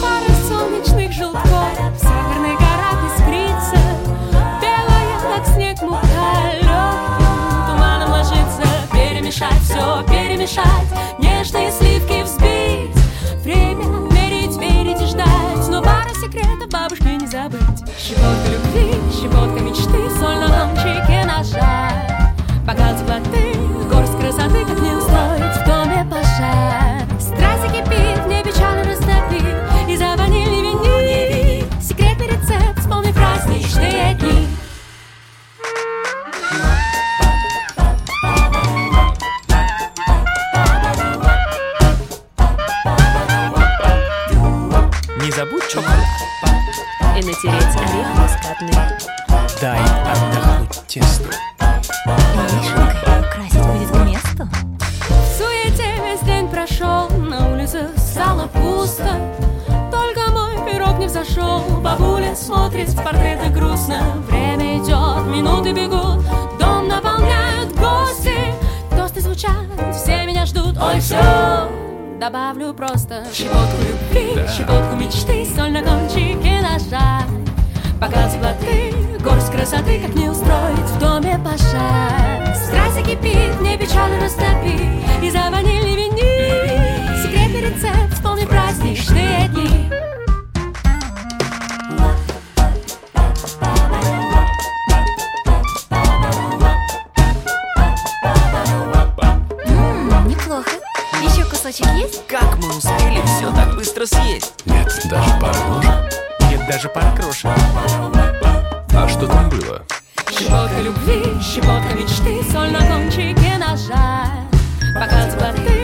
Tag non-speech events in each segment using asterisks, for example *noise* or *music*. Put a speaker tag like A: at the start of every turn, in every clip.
A: Пара солнечных желтков Северная гора искрится Белая, как снег, мука Легким туманом ложится Перемешать все, перемешать Нежные сливки взбить. Время мерить, верить и ждать Но пара секретов бабушки не забыть. Щепотка любви, щепотка мечты Соль на кончике И
B: натереть орех мускатный.
C: Дай отдохнуть тесту.
B: Вишенкой украсить будет к месту.
A: В суете весь день прошел, на улице стало пусто. Только мой пирог не взошел, бабуля смотрит в портреты грустно. Время идет, минуты бегут, дом наполняют гости. Тосты звучат, все меня ждут, ой, все. Добавлю просто щепотку любви, щепотку мечты, соль на кончике ножа. Бокал теплоты, горсть красоты, как не устроить в доме пожар. Страсть закипит, не печаль растопи, и за ванили вини. Секретный рецепт, вспомни праздничные дни.
B: Кусочек есть?
C: Как мы успели все так быстро съесть?
D: Нет, даже пара ложек.
C: Нет даже пары крошек.
D: А что там было?
A: Щепотка любви, щепотка мечты, соль на кончике ножа. Бокал теплоты, горсть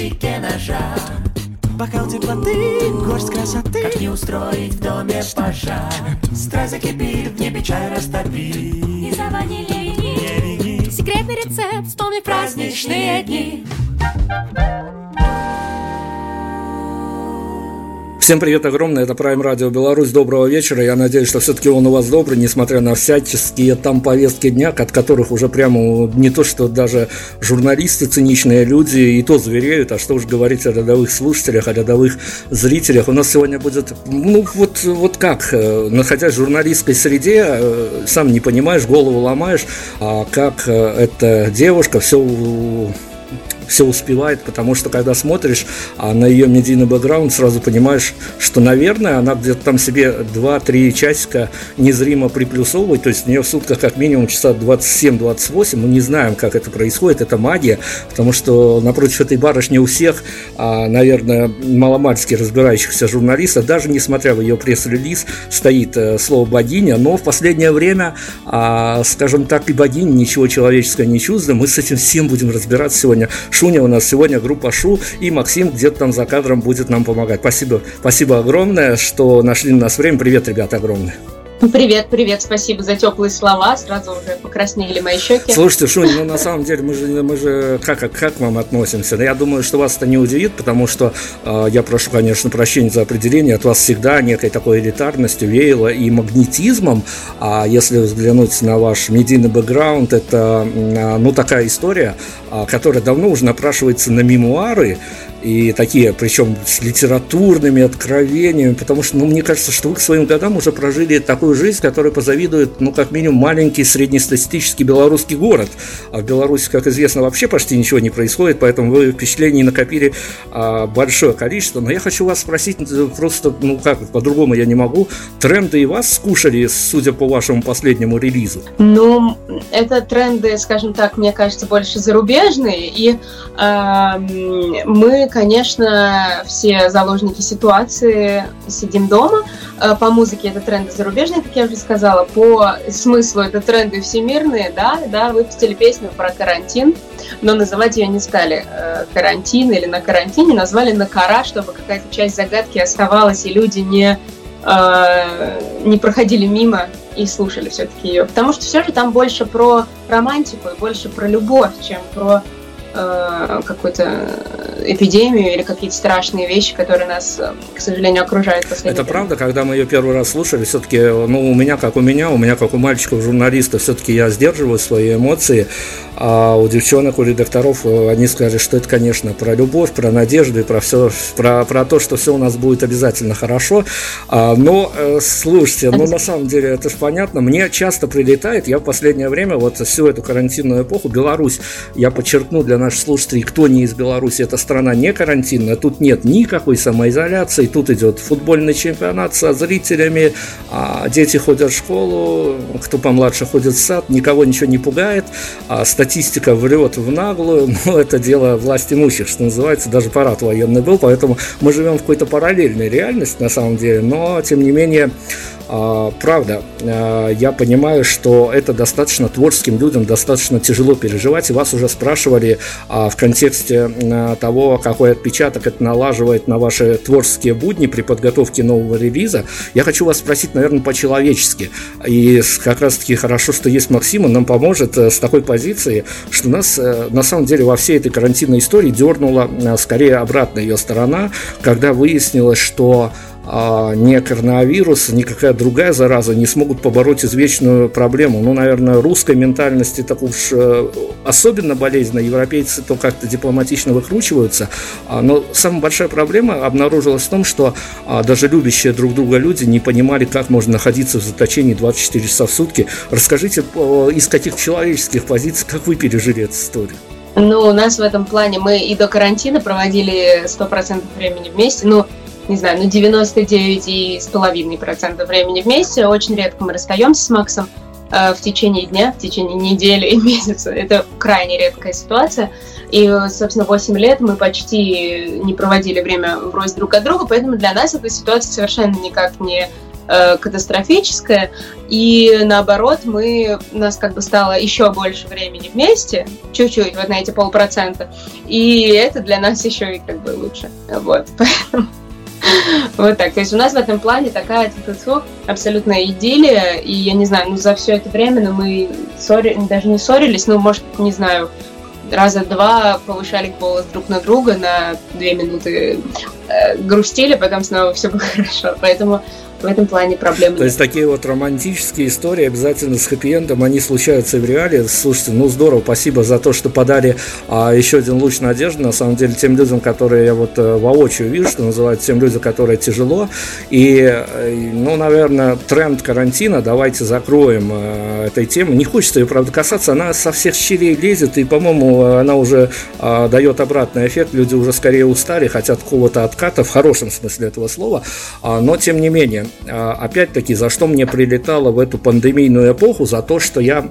E: на кончике ножа. Бокал теплоты, горсть красоты. Как не устроить в доме пожар Страсть закипит, в небе чай растопи
A: И за ванили вини. Секретный рецепт, вспомни праздничные дни.
F: Всем привет огромное, это Prime Radio Беларусь, доброго вечера, я надеюсь, что все-таки он у вас добрый, несмотря на всяческие там повестки дня, от которых уже прямо не то, что даже журналисты, циничные люди и то звереют, а что уж говорить о рядовых слушателях, о рядовых зрителях. У нас сегодня будет, ну вот, вот как, э, находясь в журналистской среде, э, сам не понимаешь, голову ломаешь, а как э, эта девушка все все успевает, потому что когда смотришь а на ее медийный бэкграунд, сразу понимаешь, что, наверное, она где-то там себе 2-3 часика незримо приплюсовывает, то есть у нее в сутках как минимум часа 27-28, мы не знаем, как это происходит, это магия, потому что напротив этой барышни у всех, а, наверное, маломальски разбирающихся журналистов, даже несмотря в ее пресс-релиз, стоит э, слово богиня, но в последнее время, а, скажем так, и богиня ничего человеческого не чувствует, мы с этим всем будем разбираться сегодня. Шуня у нас сегодня, группа Шу, и Максим где-то там за кадром будет нам помогать. Спасибо, спасибо огромное, что нашли на нас время. Привет, ребята, огромное.
G: Привет, привет, спасибо за теплые слова. Сразу уже покраснели мои щеки.
F: Слушайте, Шунь, ну на самом деле мы же, мы же как, как, как к вам относимся? Я думаю, что вас это не удивит, потому что э, я прошу, конечно, прощения за определение. От вас всегда некой такой элитарностью веяло и магнетизмом. А если взглянуть на ваш медийный бэкграунд, это, э, ну, такая история, э, которая давно уже напрашивается на мемуары. И такие, причем с литературными откровениями, потому что, ну, мне кажется, что вы к своим годам уже прожили такую жизнь, которая позавидует, ну, как минимум, маленький среднестатистический белорусский город. А в Беларуси, как известно, вообще почти ничего не происходит, поэтому вы впечатлений накопили а, большое количество. Но я хочу вас спросить э, просто, ну, как, по-другому я не могу, тренды и вас скушали, судя по вашему последнему релизу?
G: Ну, это тренды, скажем так, мне кажется, больше зарубежные, и э, мы конечно, все заложники ситуации сидим дома. Э, по музыке это тренды зарубежные, как я уже сказала. По смыслу это тренды всемирные, да, да, выпустили песню про карантин, но называть ее не стали э, карантин или на карантине, назвали на кара, чтобы какая-то часть загадки оставалась, и люди не, э, не проходили мимо и слушали все-таки ее. Потому что все же там больше про романтику и больше про любовь, чем про э, какую-то эпидемию или какие-то страшные вещи, которые нас, э, к сожалению, окружают.
F: Это правда, когда мы ее первый раз слушали, все-таки, ну, у меня как у меня, у меня как у мальчиков журналиста, все-таки я сдерживаю свои эмоции, а у девчонок, у редакторов, э, они сказали, что это, конечно, про любовь, про надежду и про все, про, про то, что все у нас будет обязательно хорошо. А, но, э, слушайте, ну, на самом деле, это же понятно, мне часто прилетает, я в последнее время, вот всю эту карантинную эпоху, Беларусь, я подчеркну для наших слушателей, кто не из Беларуси, это страна не карантинная, тут нет никакой самоизоляции, тут идет футбольный чемпионат со зрителями, а дети ходят в школу, кто помладше ходит в сад, никого ничего не пугает, а статистика врет в наглую, *laughs* но это дело власть имущих, что называется, даже парад военный был, поэтому мы живем в какой-то параллельной реальности на самом деле, но тем не менее правда, а, я понимаю, что это достаточно творческим людям достаточно тяжело переживать, и вас уже спрашивали а, в контексте того, какой отпечаток это налаживает на ваши творческие будни при подготовке нового релиза. Я хочу вас спросить, наверное, по-человечески. И как раз-таки хорошо, что есть Максим, он нам поможет э, с такой позиции, что нас э, на самом деле во всей этой карантинной истории дернула э, скорее обратная ее сторона, когда выяснилось, что а, ни коронавирус, никакая другая зараза не смогут побороть извечную проблему. Ну, наверное, русской ментальности так уж э, особенно болезненно, европейцы то как-то дипломатично выкручиваются. А, но самая большая проблема обнаружилась в том, что а, даже любящие друг друга люди не понимали, как можно находиться в заточении 24 часа в сутки. Расскажите, из каких человеческих позиций, как вы пережили эту историю?
G: Ну, у нас в этом плане мы и до карантина проводили 100% времени вместе. Ну, не знаю, ну 99,5% времени вместе. Очень редко мы расстаемся с Максом э, в течение дня, в течение недели и *laughs* месяца. Это крайне редкая ситуация. И, собственно, 8 лет мы почти не проводили время врозь друг от друга, поэтому для нас эта ситуация совершенно никак не э, катастрофическая. И наоборот, мы, у нас как бы стало еще больше времени вместе, чуть-чуть, вот на эти полпроцента. И это для нас еще и как бы лучше. Вот, *laughs* поэтому вот так. То есть у нас в этом плане такая тьфу абсолютная идиллия. И я не знаю, ну за все это время ну, мы ссори... даже не ссорились, ну, может, не знаю, раза два повышали голос друг на друга на две минуты, э, грустили, потом снова все было *laughs* хорошо. Поэтому в этом плане проблемы
F: То есть такие вот романтические истории обязательно с хэппи-эндом, они случаются в реале. Слушайте, ну здорово, спасибо за то, что подали а, еще один луч надежды, на самом деле, тем людям, которые я вот э, воочию вижу, что называется, тем людям, которые тяжело. И, э, ну, наверное, тренд карантина, давайте закроем э, этой темы. Не хочется ее, правда, касаться, она со всех щелей лезет, и, по-моему, она уже а, дает обратный эффект, люди уже скорее устали, хотят какого-то отката, в хорошем смысле этого слова, а, но, тем не менее, опять-таки, за что мне прилетало в эту пандемийную эпоху, за то, что я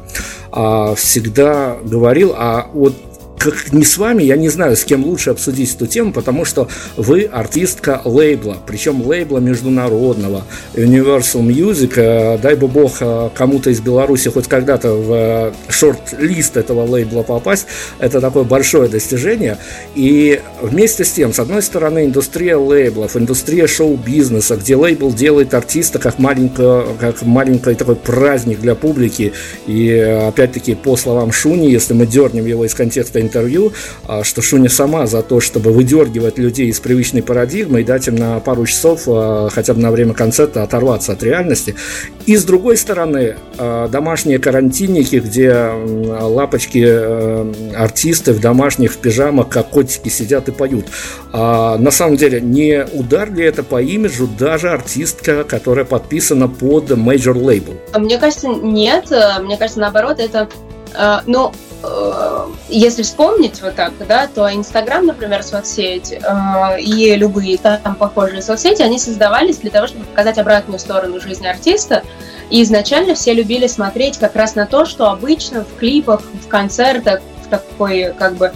F: а, всегда говорил, а вот как не с вами, я не знаю, с кем лучше обсудить эту тему, потому что вы артистка лейбла, причем лейбла международного, Universal Music, э, дай бы бог э, кому-то из Беларуси хоть когда-то в э, шорт-лист этого лейбла попасть, это такое большое достижение, и вместе с тем, с одной стороны, индустрия лейблов, индустрия шоу-бизнеса, где лейбл делает артиста как, маленький, как маленький такой праздник для публики, и опять-таки, по словам Шуни, если мы дернем его из контекста интервью, а, что Шуня сама за то, чтобы выдергивать людей из привычной парадигмы и дать им на пару часов, а, хотя бы на время концерта, оторваться от реальности. И с другой стороны, а, домашние карантинники, где лапочки артисты в домашних в пижамах, как котики, сидят и поют. А на самом деле, не удар ли это по имиджу даже артистка, которая подписана под major label?
G: Мне кажется, нет. Мне кажется, наоборот, это э, ну, э, если вспомнить вот так, да, то Инстаграм, например, соцсеть э, и любые там похожие соцсети, они создавались для того, чтобы показать обратную сторону жизни артиста. И изначально все любили смотреть как раз на то, что обычно в клипах, в концертах, в такой как бы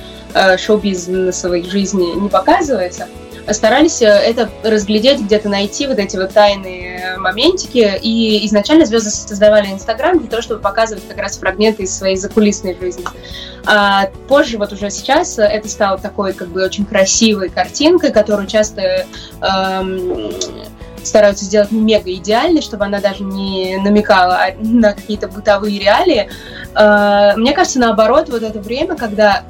G: шоу-бизнесовой жизни не показывается старались э, это разглядеть, где-то найти вот эти вот тайные моментики. И изначально звезды создавали Инстаграм для того, чтобы показывать как раз фрагменты из своей закулисной жизни. А позже, вот уже сейчас, это стало такой как бы очень красивой картинкой, которую часто эм, стараются сделать мега идеальной, чтобы она даже не намекала *laughs* на какие-то бытовые реалии. Э, мне кажется, наоборот, вот это время, когда,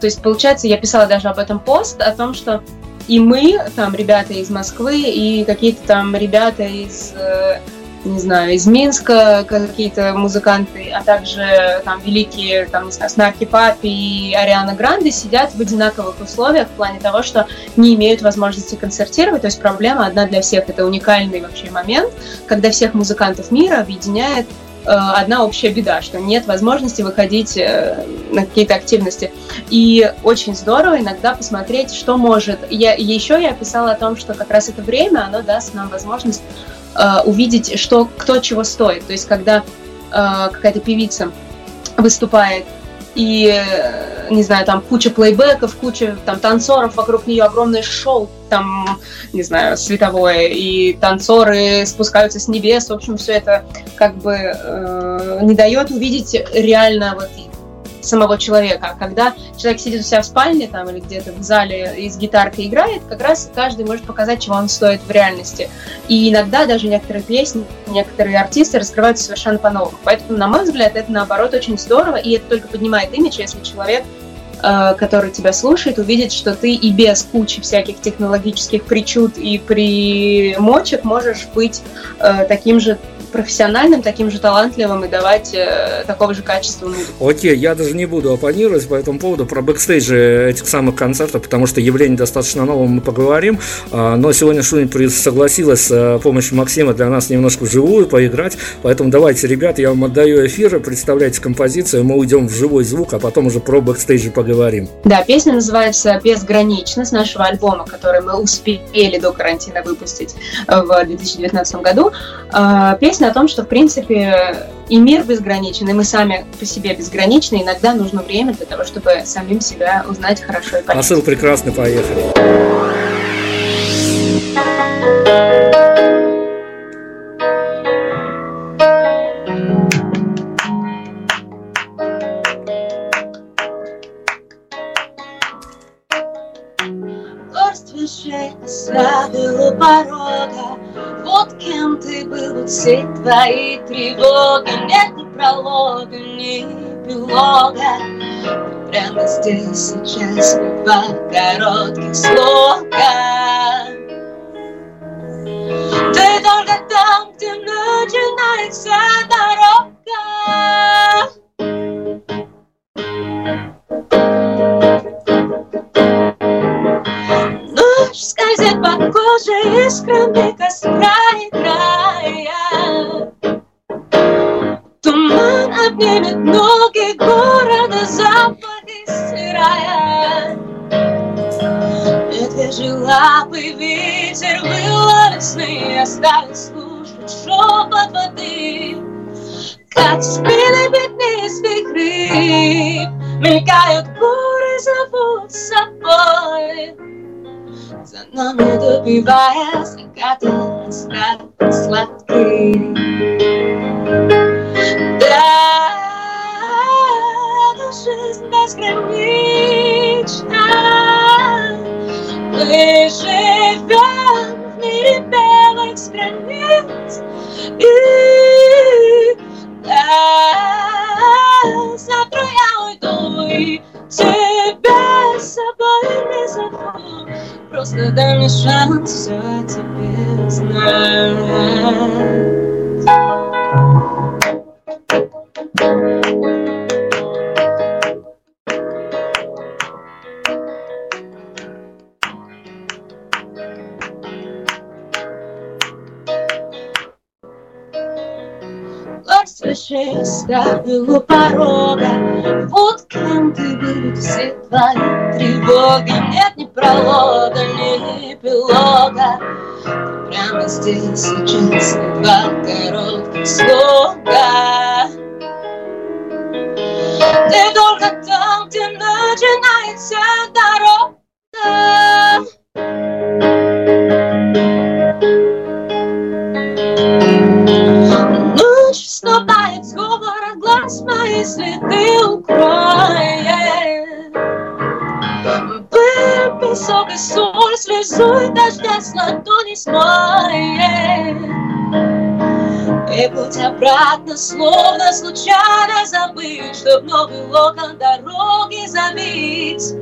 G: то есть, получается, я писала даже об этом пост, о том, что и мы, там, ребята из Москвы, и какие-то там ребята из, э, не знаю, из Минска, какие-то музыканты, а также там великие, там, не знаю, Снарки Папи и Ариана Гранде сидят в одинаковых условиях в плане того, что не имеют возможности концертировать. То есть проблема одна для всех. Это уникальный вообще момент, когда всех музыкантов мира объединяет Э, одна общая беда, что нет возможности выходить э, на какие-то активности. И очень здорово иногда посмотреть, что может. Я, еще я писала о том, что как раз это время, оно даст нам возможность э, увидеть, что, кто чего стоит. То есть, когда э, какая-то певица выступает и, э, не знаю, там куча плейбеков, куча там танцоров вокруг нее, огромное шоу, там, не знаю, световое, и танцоры спускаются с небес, в общем, все это как бы э, не дает увидеть реально вот самого человека. А когда человек сидит у себя в спальне там или где-то в зале и с гитаркой играет, как раз каждый может показать, чего он стоит в реальности. И иногда даже некоторые песни, некоторые артисты раскрываются совершенно по-новому. Поэтому, на мой взгляд, это наоборот очень здорово, и это только поднимает имидж, если человек э, который тебя слушает, увидит, что ты и без кучи всяких технологических причуд и примочек можешь быть э, таким же профессиональным, таким же талантливым и давать э, такого же качества музыку.
F: Окей, я даже не буду оппонировать по этому поводу про бэкстейджи этих самых концертов, потому что явление достаточно новое, мы поговорим. А, но сегодня Шунин согласилась с э, помощью Максима для нас немножко вживую поиграть, поэтому давайте, ребят, я вам отдаю эфир, представляйте композицию, мы уйдем в живой звук, а потом уже про бэкстейджи поговорим.
G: Да, песня называется «Безгранично» с нашего альбома, который мы успели до карантина выпустить в 2019 году. А, песня о том, что, в принципе, и мир безграничен, и мы сами по себе безграничны. Иногда нужно время для того, чтобы самим себя узнать хорошо и понять.
F: Посыл прекрасный, поехали.
H: Горсть вещей все твои тревоги Нет ни пролога, ни эпилога Прямо здесь сейчас два коротких слога. Ты только там, где начинается дорога. Ночь скользит по коже искрами костра играя обнимет ноги города, запахи стирая Медвежий лапы ветер выловит сны Оставил слушать шепот воды. Как спины беднее вихри Мелькают горы, зовут с собой. За нами добивая закаты сладкий. Да, жизнь безгранична. Мы живем в мире белых страниц. И да, завтра я уйду и тебя с собой не зову. Просто дай мне шанс все тебе знать свыше ставил у порога. Вот канты будут все твои тревоги. Нет ни пролога, ни эпилога. Прямо здесь сейчас два коротких слога. Ты только там, где начинается дорога. Ночь вступает с говора глаз мои следы укроет Пыль, песок и соль слезой дождя с ладони смоет И путь обратно словно случайно забыть Чтоб новый локон дороги забить.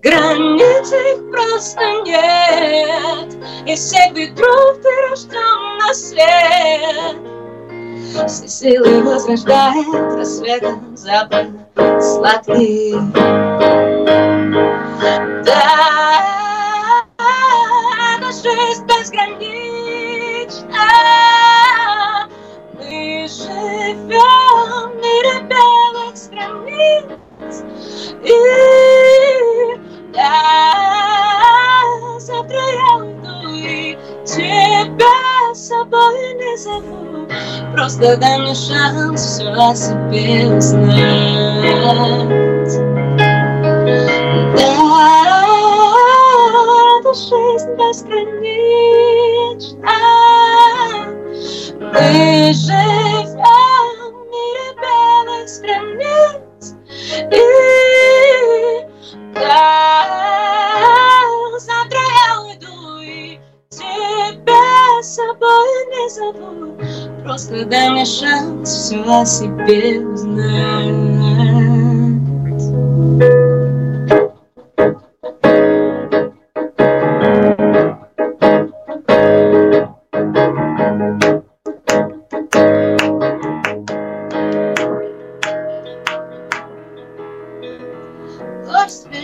H: Границ их просто нет Из всех ветров ты рожден на свет Все силы возрождает рассветом запах сладкий Да, это жизнь безгранична Мы живем в мире белых страниц. И да, завтра я уйду и тебя с собой не зову Просто дай мне шанс все о себе узнать. Да, эта жизнь безгранична Мы живем Просто шанс все о себе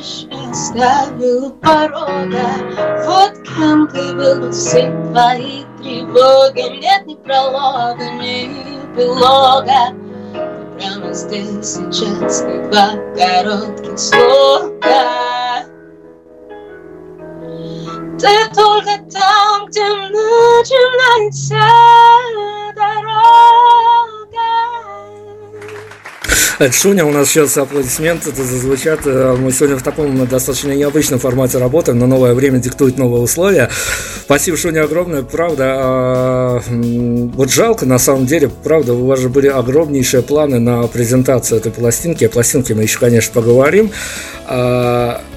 H: вещи оставил порога Вот кем ты был, все твои сейчас, как два коротких слога Ты только там, где начинается *laughs*
F: Шуня, у нас сейчас аплодисменты зазвучат. Э, Мы сегодня в таком достаточно необычном формате работаем, но новое время диктует новые условия. Спасибо, Шуня, огромное. Правда, а, вот жалко, на самом деле, правда, у вас же были огромнейшие планы на презентацию этой пластинки. О пластинке мы еще, конечно, поговорим.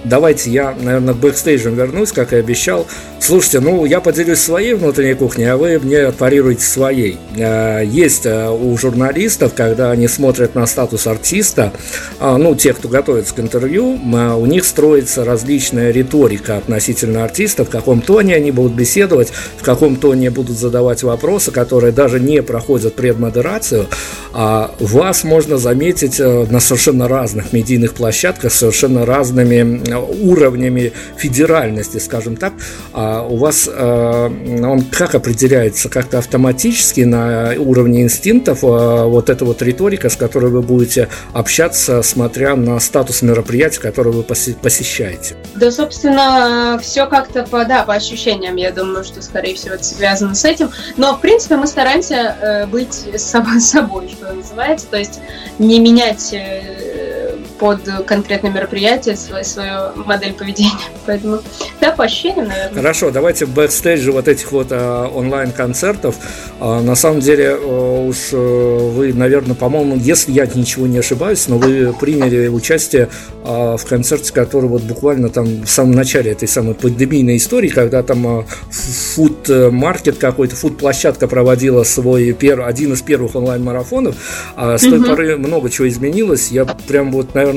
F: Давайте я, наверное, к бэкстейджам вернусь, как и обещал. Слушайте, ну, я поделюсь своей внутренней кухней, а вы мне парируете своей. А, Есть а, у журналистов, когда они смотрят на статус артиста, а, ну, тех, кто готовится к интервью, а, у них строится различная риторика относительно артиста, в каком тоне они будут беседовать, в каком тоне будут задавать вопросы, которые даже не проходят предмодерацию. А вас можно заметить э, на совершенно разных медийных площадках, совершенно разными э, уровнями федеральности, скажем так. А у вас э, он как определяется? Как-то автоматически на уровне инстинктов э, вот эта вот риторика, с которой вы будете общаться, смотря на статус мероприятия, которое вы посе- посещаете?
G: Да, собственно, все как-то по, да, по ощущениям, я думаю, что, скорее всего, это связано с этим. Но, в принципе, мы стараемся э, быть собой, собой, что называется, то есть не менять под конкретное мероприятие свою, свою модель поведения. *laughs* Поэтому, да, по ощущениям, наверное.
F: Хорошо, давайте бэкстейджи вот этих вот э, онлайн-концертов. А, на самом деле, э, уж э, вы, наверное, по-моему, если я ничего не ошибаюсь, но вы приняли участие э, в концерте, который вот буквально там в самом начале этой самой пандемийной истории, когда там э, фуд-маркет какой-то, фуд-площадка проводила свой пер, один из первых онлайн-марафонов. А с той
G: Мгм.
F: поры много чего изменилось. Я прям вот, наверное,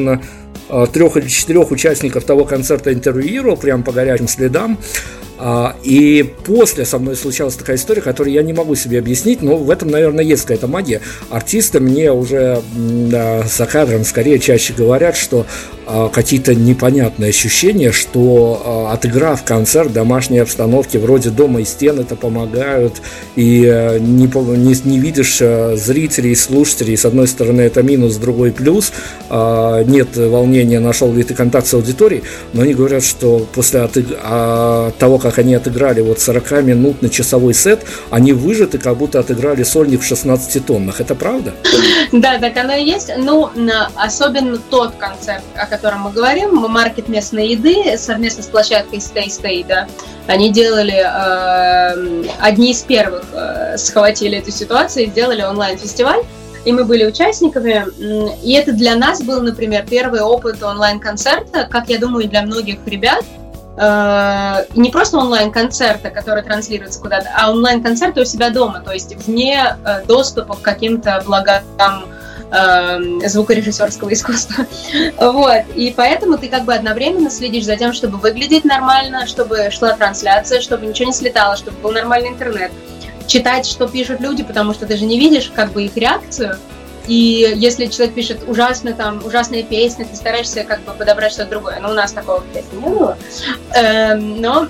F: трех или четырех участников того концерта интервьюировал прям по горячим следам. А, И после со мной случалась такая история, которую я не могу себе объяснить, но в этом, наверное, есть какая-то магия. Артисты мне уже за кадром скорее чаще говорят, что какие-то непонятные ощущения, что а, отыграв концерт домашней обстановке, вроде дома и стен это помогают, и а, не, не, не видишь зрителей, слушателей, с одной стороны это минус, с другой плюс, нет волнения, нашел ли ты контакт с аудиторией, но они говорят, что после отыг... а, того, как они отыграли вот 40-минутный часовой сет, они выжаты, как будто отыграли сольник в 16 тоннах. Это правда?
G: Да, так оно и есть. Ну, особенно тот концерт, о котором мы говорим, маркет местной еды совместно с площадкой Stay Stay, да, они делали, э, одни из первых э, схватили эту ситуацию и сделали онлайн-фестиваль, и мы были участниками. И это для нас был, например, первый опыт онлайн-концерта, как я думаю, для многих ребят, э, не просто онлайн-концерта, который транслируется куда-то, а онлайн-концерта у себя дома, то есть вне э, доступа к каким-то благам э, звукорежиссерского искусства. *laughs* вот. И поэтому ты как бы одновременно следишь за тем, чтобы выглядеть нормально, чтобы шла трансляция, чтобы ничего не слетало, чтобы был нормальный интернет. Читать, что пишут люди, потому что ты же не видишь как бы их реакцию. И если человек пишет ужасно, там, ужасные песни, ты стараешься как бы подобрать что-то другое. Но у нас такого, кстати, не было. Эм, но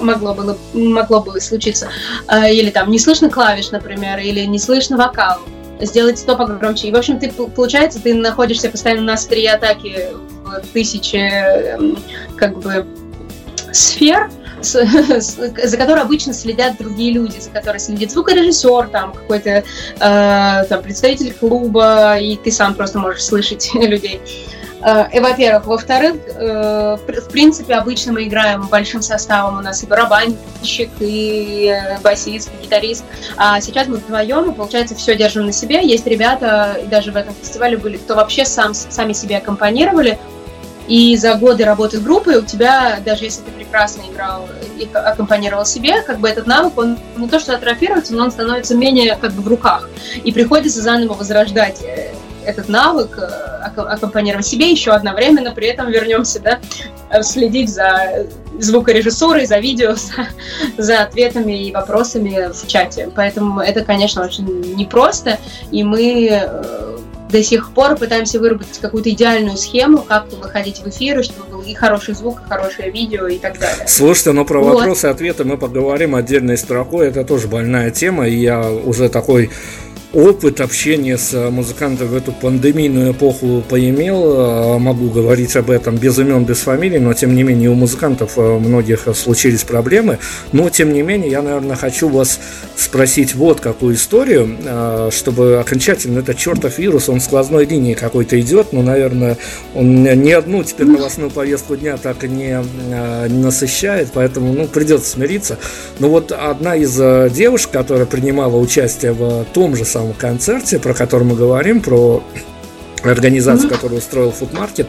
G: могло бы, могло бы случиться. Э, или там не слышно клавиш, например, или не слышно вокал сделать то погромче. И, в общем, ты, получается, ты находишься постоянно на острие атаки в тысячи, эм, как бы, сфер, *laughs* за которой обычно следят другие люди, за которой следит звукорежиссер, там какой-то э, там, представитель клуба, и ты сам просто можешь слышать *laughs* людей. Э, и, во-первых. Во-вторых, э, в принципе, обычно мы играем большим составом. У нас и барабанщик, и э, басист, и гитарист. А сейчас мы вдвоем, и, получается, все держим на себе. Есть ребята, и даже в этом фестивале были, кто вообще сам, сами себе аккомпанировали. И за годы работы с группой у тебя, даже если ты прекрасно играл и аккомпанировал себе, как бы этот навык, он не то что атрофируется, но он становится менее как бы в руках. И приходится заново возрождать этот навык аккомпанировать себе еще одновременно, при этом вернемся, да, э, следить за звукорежиссурой, за видео, *laughs* за, за ответами и вопросами в чате. Поэтому это, конечно, очень непросто, и мы э, до сих пор пытаемся выработать какую-то идеальную схему, как выходить в эфиры, чтобы был и хороший звук, и хорошее видео и так далее.
F: Слушайте, но про вот. вопросы и ответы мы поговорим отдельной строкой. Это тоже больная тема, и я уже такой опыт общения с музыкантом в эту пандемийную эпоху поимел. Могу говорить об этом без имен, без фамилий, но тем не менее у музыкантов э, многих случились проблемы. Но тем не менее я, наверное, хочу вас спросить вот какую историю, э, чтобы окончательно этот чертов вирус, он сквозной линией какой-то идет, но, наверное, он ни одну теперь новостную повестку дня так и не, э, не насыщает, поэтому, ну, придется смириться. Но вот одна из девушек, которая принимала участие в том же самом самом концерте, про который мы говорим, про организацию, mm-hmm. которую устроил Фудмаркет,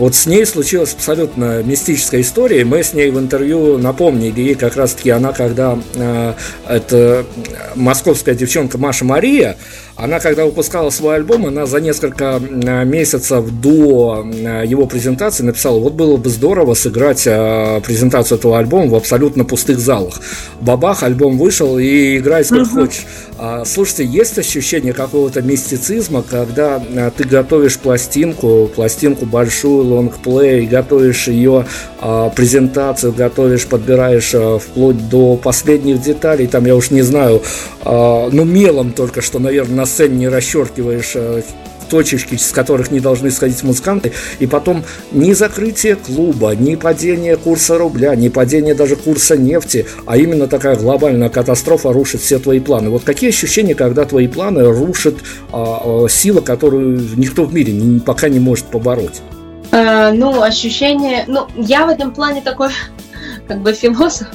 F: вот с ней случилась абсолютно мистическая история. Мы с ней в интервью напомнили ей как раз-таки она, когда э, это московская девчонка Маша Мария, она, когда выпускала свой альбом, она за несколько месяцев до его презентации написала, вот было бы здорово сыграть а, презентацию этого альбома в абсолютно пустых залах. Бабах, альбом вышел и играй сколько угу. хочешь. А, слушайте, есть ощущение какого-то мистицизма, когда ты готовишь пластинку, пластинку большую, лонгплей, готовишь ее презентацию, готовишь, подбираешь вплоть до последних деталей, там я уж не знаю, ну мелом только что, наверное, на сцене не расчеркиваешь э, точечки, с которых не должны сходить музыканты, и потом ни закрытие клуба, ни падение курса рубля, ни падение даже курса нефти, а именно такая глобальная катастрофа рушит все твои планы. Вот какие ощущения, когда твои планы рушит а, а, сила, которую никто в мире не, пока не может побороть?
G: А, ну, ощущение... Ну, я в этом плане такой *laughs* как бы философ.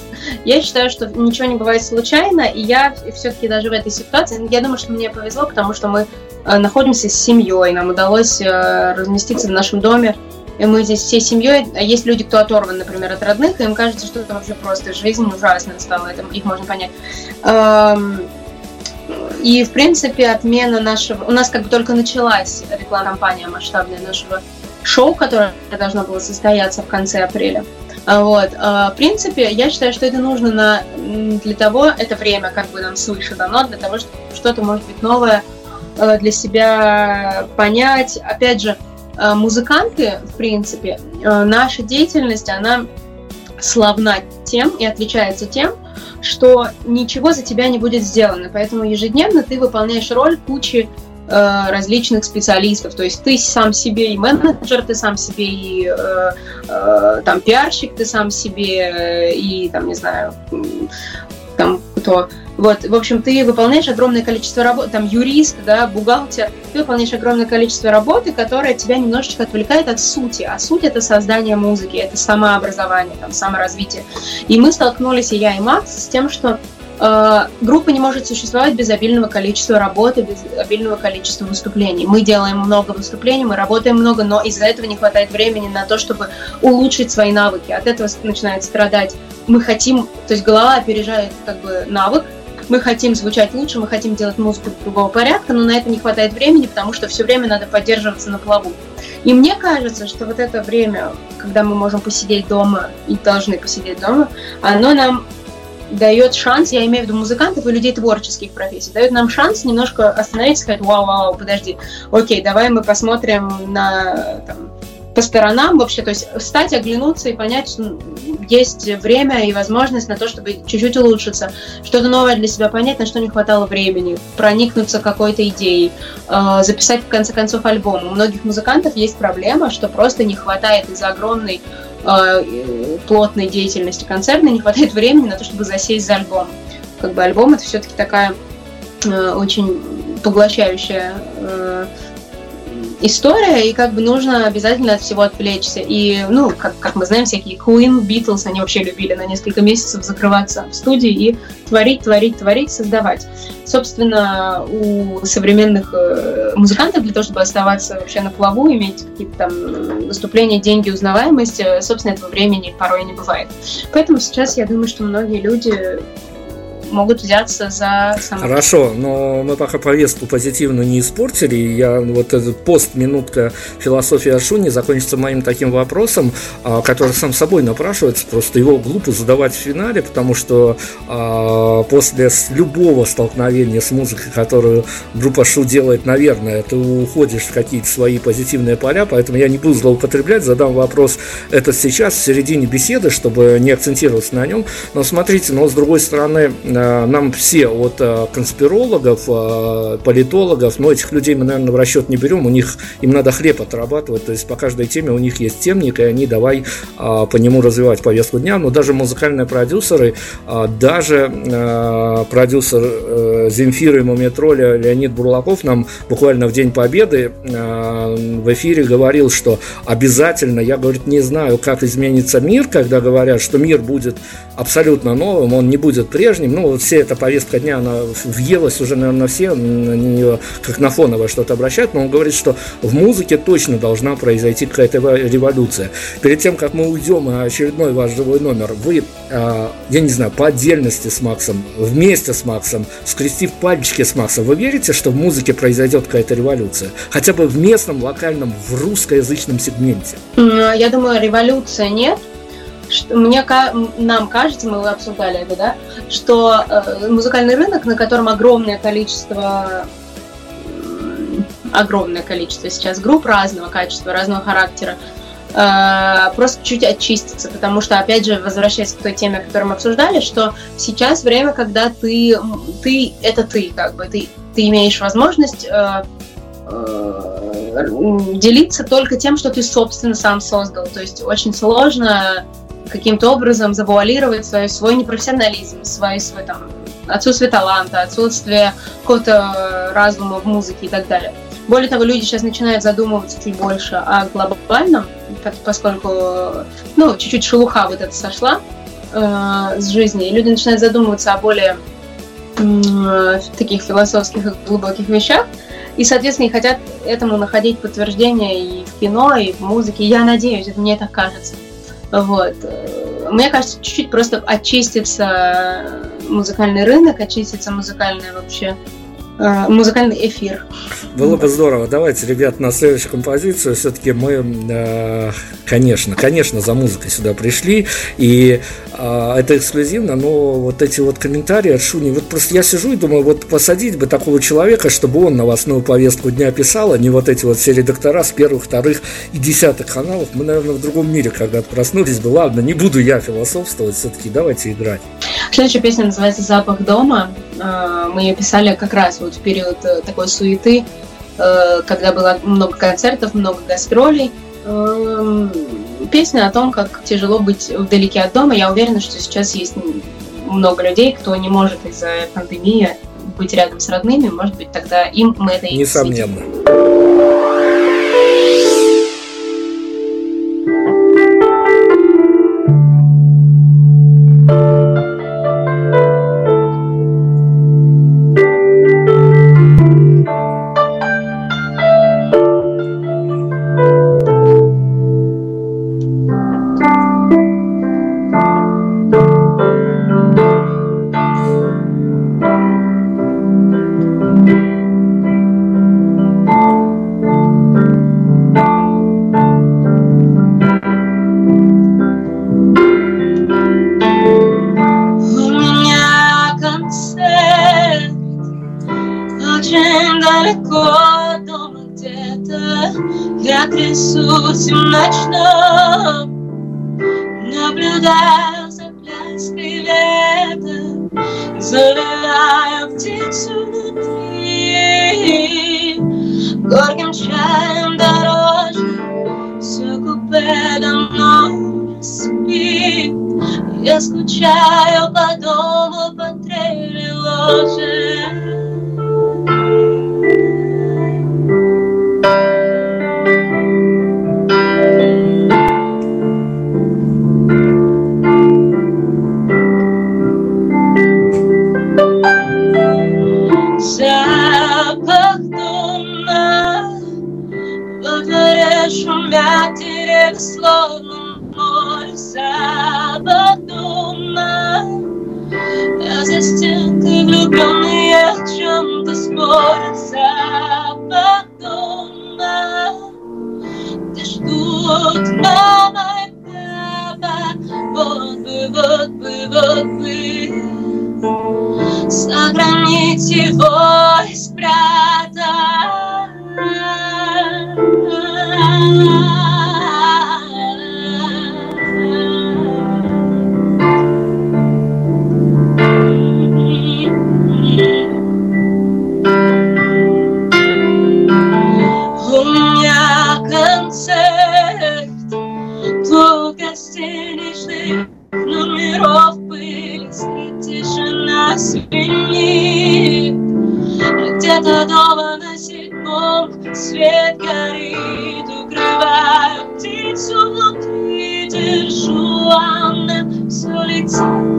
G: Я считаю, что ничего не бывает случайно, и я все-таки даже в этой ситуации, я думаю, что мне повезло, потому что мы э, находимся с семьей, нам удалось э, разместиться в нашем доме, и мы здесь всей семьей, а есть люди, кто оторван, например, от родных, и им кажется, что это вообще просто жизнь ужасная стала, это, их можно понять. Эм, и, в принципе, отмена нашего... У нас как бы только началась рекламная кампания масштабная нашего шоу, которое должно было состояться в конце апреля. А, вот. А, в принципе, я считаю, что это нужно на, для того, это время как бы нам свыше дано, для того, чтобы что-то, может быть, новое э, для себя понять. Опять же, музыканты, в принципе, наша деятельность, она славна тем и отличается тем, что ничего за тебя не будет сделано. Поэтому ежедневно ты выполняешь роль кучи э, различных специалистов. То есть ты сам себе и менеджер, ты сам себе и э, э, там пиарщик, ты сам себе и там, не знаю, там кто. Вот, в общем, ты выполняешь огромное количество работы, там юрист, да, бухгалтер, ты выполняешь огромное количество работы, которое тебя немножечко отвлекает от сути. А суть это создание музыки, это самообразование, там, саморазвитие. И мы столкнулись, и я, и Макс, с тем, что группа не может существовать без обильного количества работы, без обильного количества выступлений. Мы делаем много выступлений, мы работаем много, но из-за этого не хватает времени на то, чтобы улучшить свои навыки. От этого начинает страдать. Мы хотим, то есть голова опережает как бы навык, мы хотим звучать лучше, мы хотим делать музыку другого порядка, но на это не хватает времени, потому что все время надо поддерживаться на плаву. И мне кажется, что вот это время, когда мы можем посидеть дома и должны посидеть дома, оно нам дает шанс, я имею в виду музыкантов и людей творческих профессий, дает нам шанс немножко остановиться и сказать, вау, вау, подожди, окей, давай мы посмотрим на там, по сторонам вообще, то есть встать, оглянуться и понять, что есть время и возможность на то, чтобы чуть-чуть улучшиться, что-то новое для себя понять, на что не хватало времени, проникнуться какой-то идеей, э, записать в конце концов альбом. У многих музыкантов есть проблема, что просто не хватает из-за огромной э, плотной деятельности концертной, не хватает времени на то, чтобы засесть за альбом. Как бы альбом это все-таки такая э, очень поглощающая история, и как бы нужно обязательно от всего отвлечься. И, ну, как, как мы знаем, всякие Queen, Beatles, они вообще любили на несколько месяцев закрываться в студии и творить, творить, творить, создавать. Собственно, у современных э, музыкантов для того, чтобы оставаться вообще на плаву, иметь какие-то там выступления, деньги, узнаваемость, э, собственно, этого времени порой не бывает. Поэтому сейчас я думаю, что многие люди могут взяться за
F: саму... Хорошо, но мы пока повестку позитивную не испортили. Я вот этот пост «Минутка философии Ашуни» закончится моим таким вопросом, а, который сам собой напрашивается. Просто его глупо задавать в финале, потому что а, после любого столкновения с музыкой, которую группа Шу делает, наверное, ты уходишь в какие-то свои позитивные поля, поэтому я не буду злоупотреблять, задам вопрос это сейчас, в середине беседы, чтобы не акцентироваться на нем. Но смотрите, но с другой стороны, нам все от э, конспирологов, э, политологов, но этих людей мы, наверное, в расчет не берем, у них им надо хлеб отрабатывать, то есть по каждой теме у них есть темник, и они давай по нему развивать повестку дня, но даже музыкальные продюсеры, даже продюсер Земфира и Мумитроля Леонид Бурлаков нам буквально в День Победы в эфире говорил, что обязательно, я, говорит, не знаю, как изменится мир, когда говорят, что мир будет абсолютно новым, он не будет прежним, ну, вот вся эта повестка дня, она въелась уже, наверное, все на нее как на фоновое что-то обращают, но он говорит, что в музыке точно должна произойти какая-то революция. Перед тем, как мы уйдем, очередной ваш живой номер, вы, а, я не знаю, по отдельности с Максом, вместе с Максом, скрестив пальчики с Максом, вы верите, что в музыке произойдет какая-то революция? Хотя бы в местном, локальном, в русскоязычном сегменте?
G: Я думаю, революция нет, что мне нам кажется, мы обсуждали это, да, что э, музыкальный рынок, на котором огромное количество огромное количество сейчас групп разного качества, разного характера, э, просто чуть очистится, потому что, опять же, возвращаясь к той теме, которую мы обсуждали, что сейчас время, когда ты, ты это ты, как бы, ты, ты имеешь возможность э, делиться только тем, что ты, собственно, сам создал. То есть очень сложно каким-то образом завуалировать свой, свой непрофессионализм, свой, свой там, отсутствие таланта, отсутствие какого-то разума в музыке и так далее. Более того, люди сейчас начинают задумываться чуть больше о глобальном, поскольку ну, чуть-чуть шелуха вот эта сошла э, с жизни, и люди начинают задумываться о более э, таких философских и глубоких вещах, и, соответственно, и хотят этому находить подтверждение и в кино, и в музыке. Я надеюсь, это мне так кажется. Вот. Мне кажется, чуть-чуть просто очистится музыкальный рынок, очистится музыкальная вообще э, музыкальный эфир.
F: Было бы здорово. Давайте, ребят, на следующую композицию. Все-таки мы, э, конечно, конечно, за музыкой сюда пришли. И э, это эксклюзивно, но вот эти вот комментарии от Шуни. Вот просто я сижу и думаю, вот посадить бы такого человека, чтобы он новостную повестку дня писал, а не вот эти вот все редактора с первых, вторых и десятых каналов. Мы, наверное, в другом мире когда-то проснулись бы. Ладно, не буду я философствовать, все-таки давайте играть.
G: Следующая песня называется «Запах дома». Э, Мы ее писали как раз вот в период э, такой суеты, э, когда было много концертов, много гастролей. Эм, Песня о том, как тяжело быть вдалеке от дома. Я уверена, что сейчас есть много людей, кто не может из-за пандемии быть рядом с родными. Может быть, тогда им мы это и посвятим.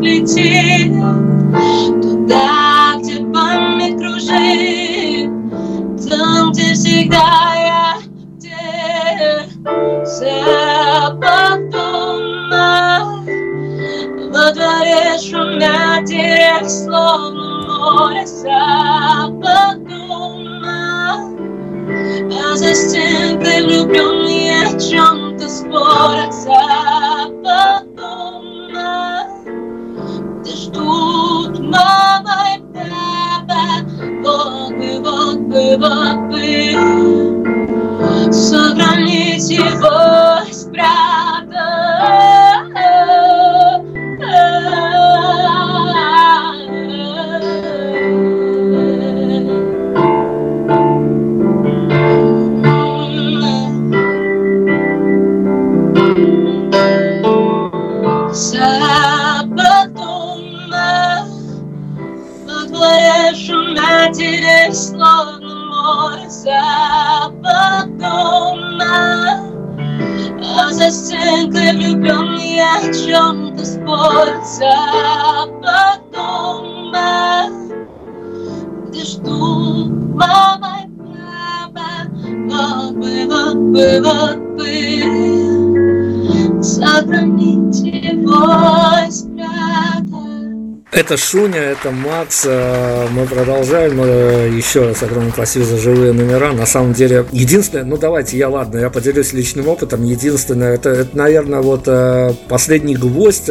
H: Летит Туда, где память Там, где всегда я, где запах дома Во дворе шумят деревья, словно море Запах дома А за стенкой влюбленные о чем-то спорят вот бы, влюбленные о чем-то спорят Запах дома Где ждут мама и папа Вот бы, вот
F: Это Шуня, это Макс. Э, мы продолжаем. Э, еще раз огромное спасибо за живые номера. На самом деле, единственное, ну давайте я, ладно, я поделюсь личным опытом. Единственное, это, это наверное, вот э, последний гвоздь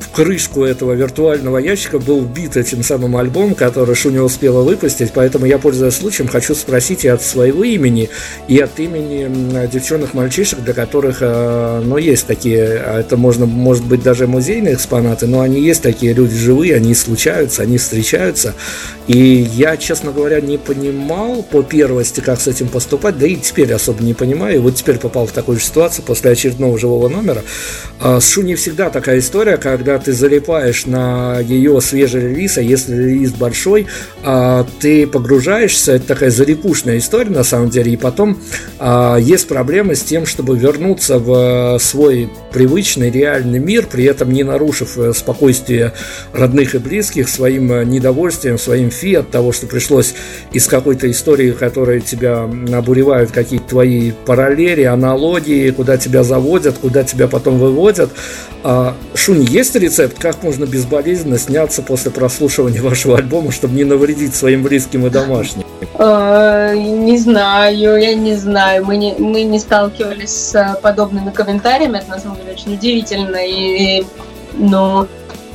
F: в крышку этого виртуального ящика был вбит этим самым альбом, который Шуня успела выпустить, поэтому я, пользуясь случаем, хочу спросить и от своего имени, и от имени девчонок мальчишек, для которых, э, ну, есть такие, а это можно, может быть, даже музейные экспонаты, но они есть такие люди живые, они случаются, они встречаются, и я, честно говоря, не понимал по первости, как с этим поступать, да и теперь особо не понимаю, и вот теперь попал в такую же ситуацию после очередного живого номера. А с Шуней всегда такая история, когда когда ты залипаешь на ее свежий релиз, а если релиз большой, а, ты погружаешься, это такая залипушная история на самом деле, и потом а, есть проблемы с тем, чтобы вернуться в свой привычный реальный мир, при этом не нарушив э, спокойствие родных и близких своим э, недовольствием, своим фи от того, что пришлось из какой-то истории, которая тебя обуревают, какие-то твои параллели, аналогии, куда тебя заводят, куда тебя потом выводят. А, Шунь, есть рецепт, как можно безболезненно сняться после прослушивания вашего альбома, чтобы не навредить своим близким и домашним?
G: Э, не знаю, я не знаю. Мы не, мы не сталкивались с подобными комментариями. Это на самом деле очень удивительно и, ну,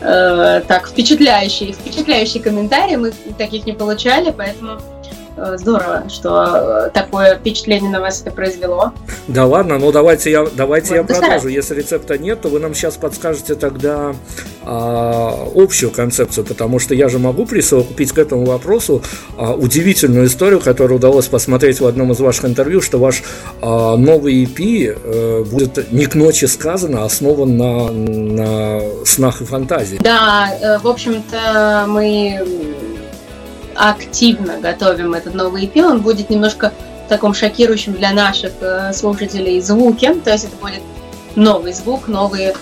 G: э, так, впечатляющие, впечатляющие комментарии. Мы таких не получали, поэтому Э, здорово, что э, такое впечатление на вас это произвело.
F: Да ладно, ну давайте я, давайте вот, я продолжу. Если рецепта нет, то вы нам сейчас подскажете тогда а, общую концепцию, потому что я же могу присовокупить к этому вопросу а, удивительную историю, которую удалось посмотреть в одном из ваших интервью, что ваш а, новый EP а, будет не к ночи сказано, а основан на, на снах и фантазии.
G: Да, в общем-то мы активно готовим этот новый EP, он будет немножко в таком шокирующем для наших э, слушателей звуке, то есть это будет новый звук, новые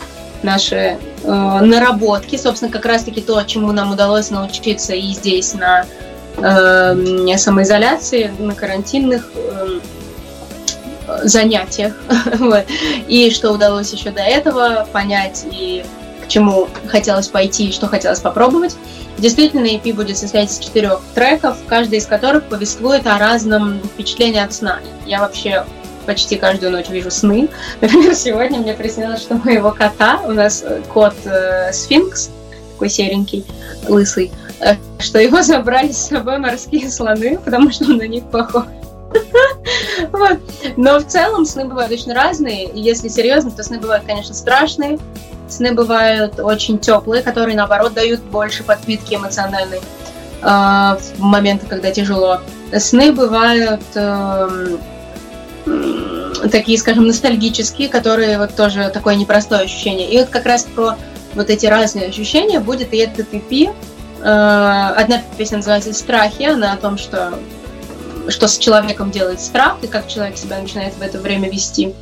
G: наши э, наработки, собственно, как раз-таки то, чему нам удалось научиться и здесь на э, самоизоляции, на карантинных э, занятиях, *laughs* и что удалось еще до этого понять и чему хотелось пойти и что хотелось попробовать. Действительно, EP будет состоять из четырех треков, каждый из которых повествует о разном впечатлении от сна. Я вообще почти каждую ночь вижу сны. Например, сегодня мне приснилось, что моего кота, у нас э, кот э, сфинкс, такой серенький, лысый, э, что его *laughs* забрали с собой морские слоны, потому что он на них похож. *laughs* Вот. Но в целом сны бывают очень разные. Если серьезно, то сны бывают, конечно, страшные, Сны бывают очень теплые, которые, наоборот, дают больше подпитки эмоциональной э, в моменты, когда тяжело. Сны бывают э, такие, скажем, ностальгические, которые вот тоже такое непростое ощущение. И вот как раз про вот эти разные ощущения будет и этот EP. Э, одна песня называется «Страхи», она о том, что что с человеком делает страх и как человек себя начинает в это время вести.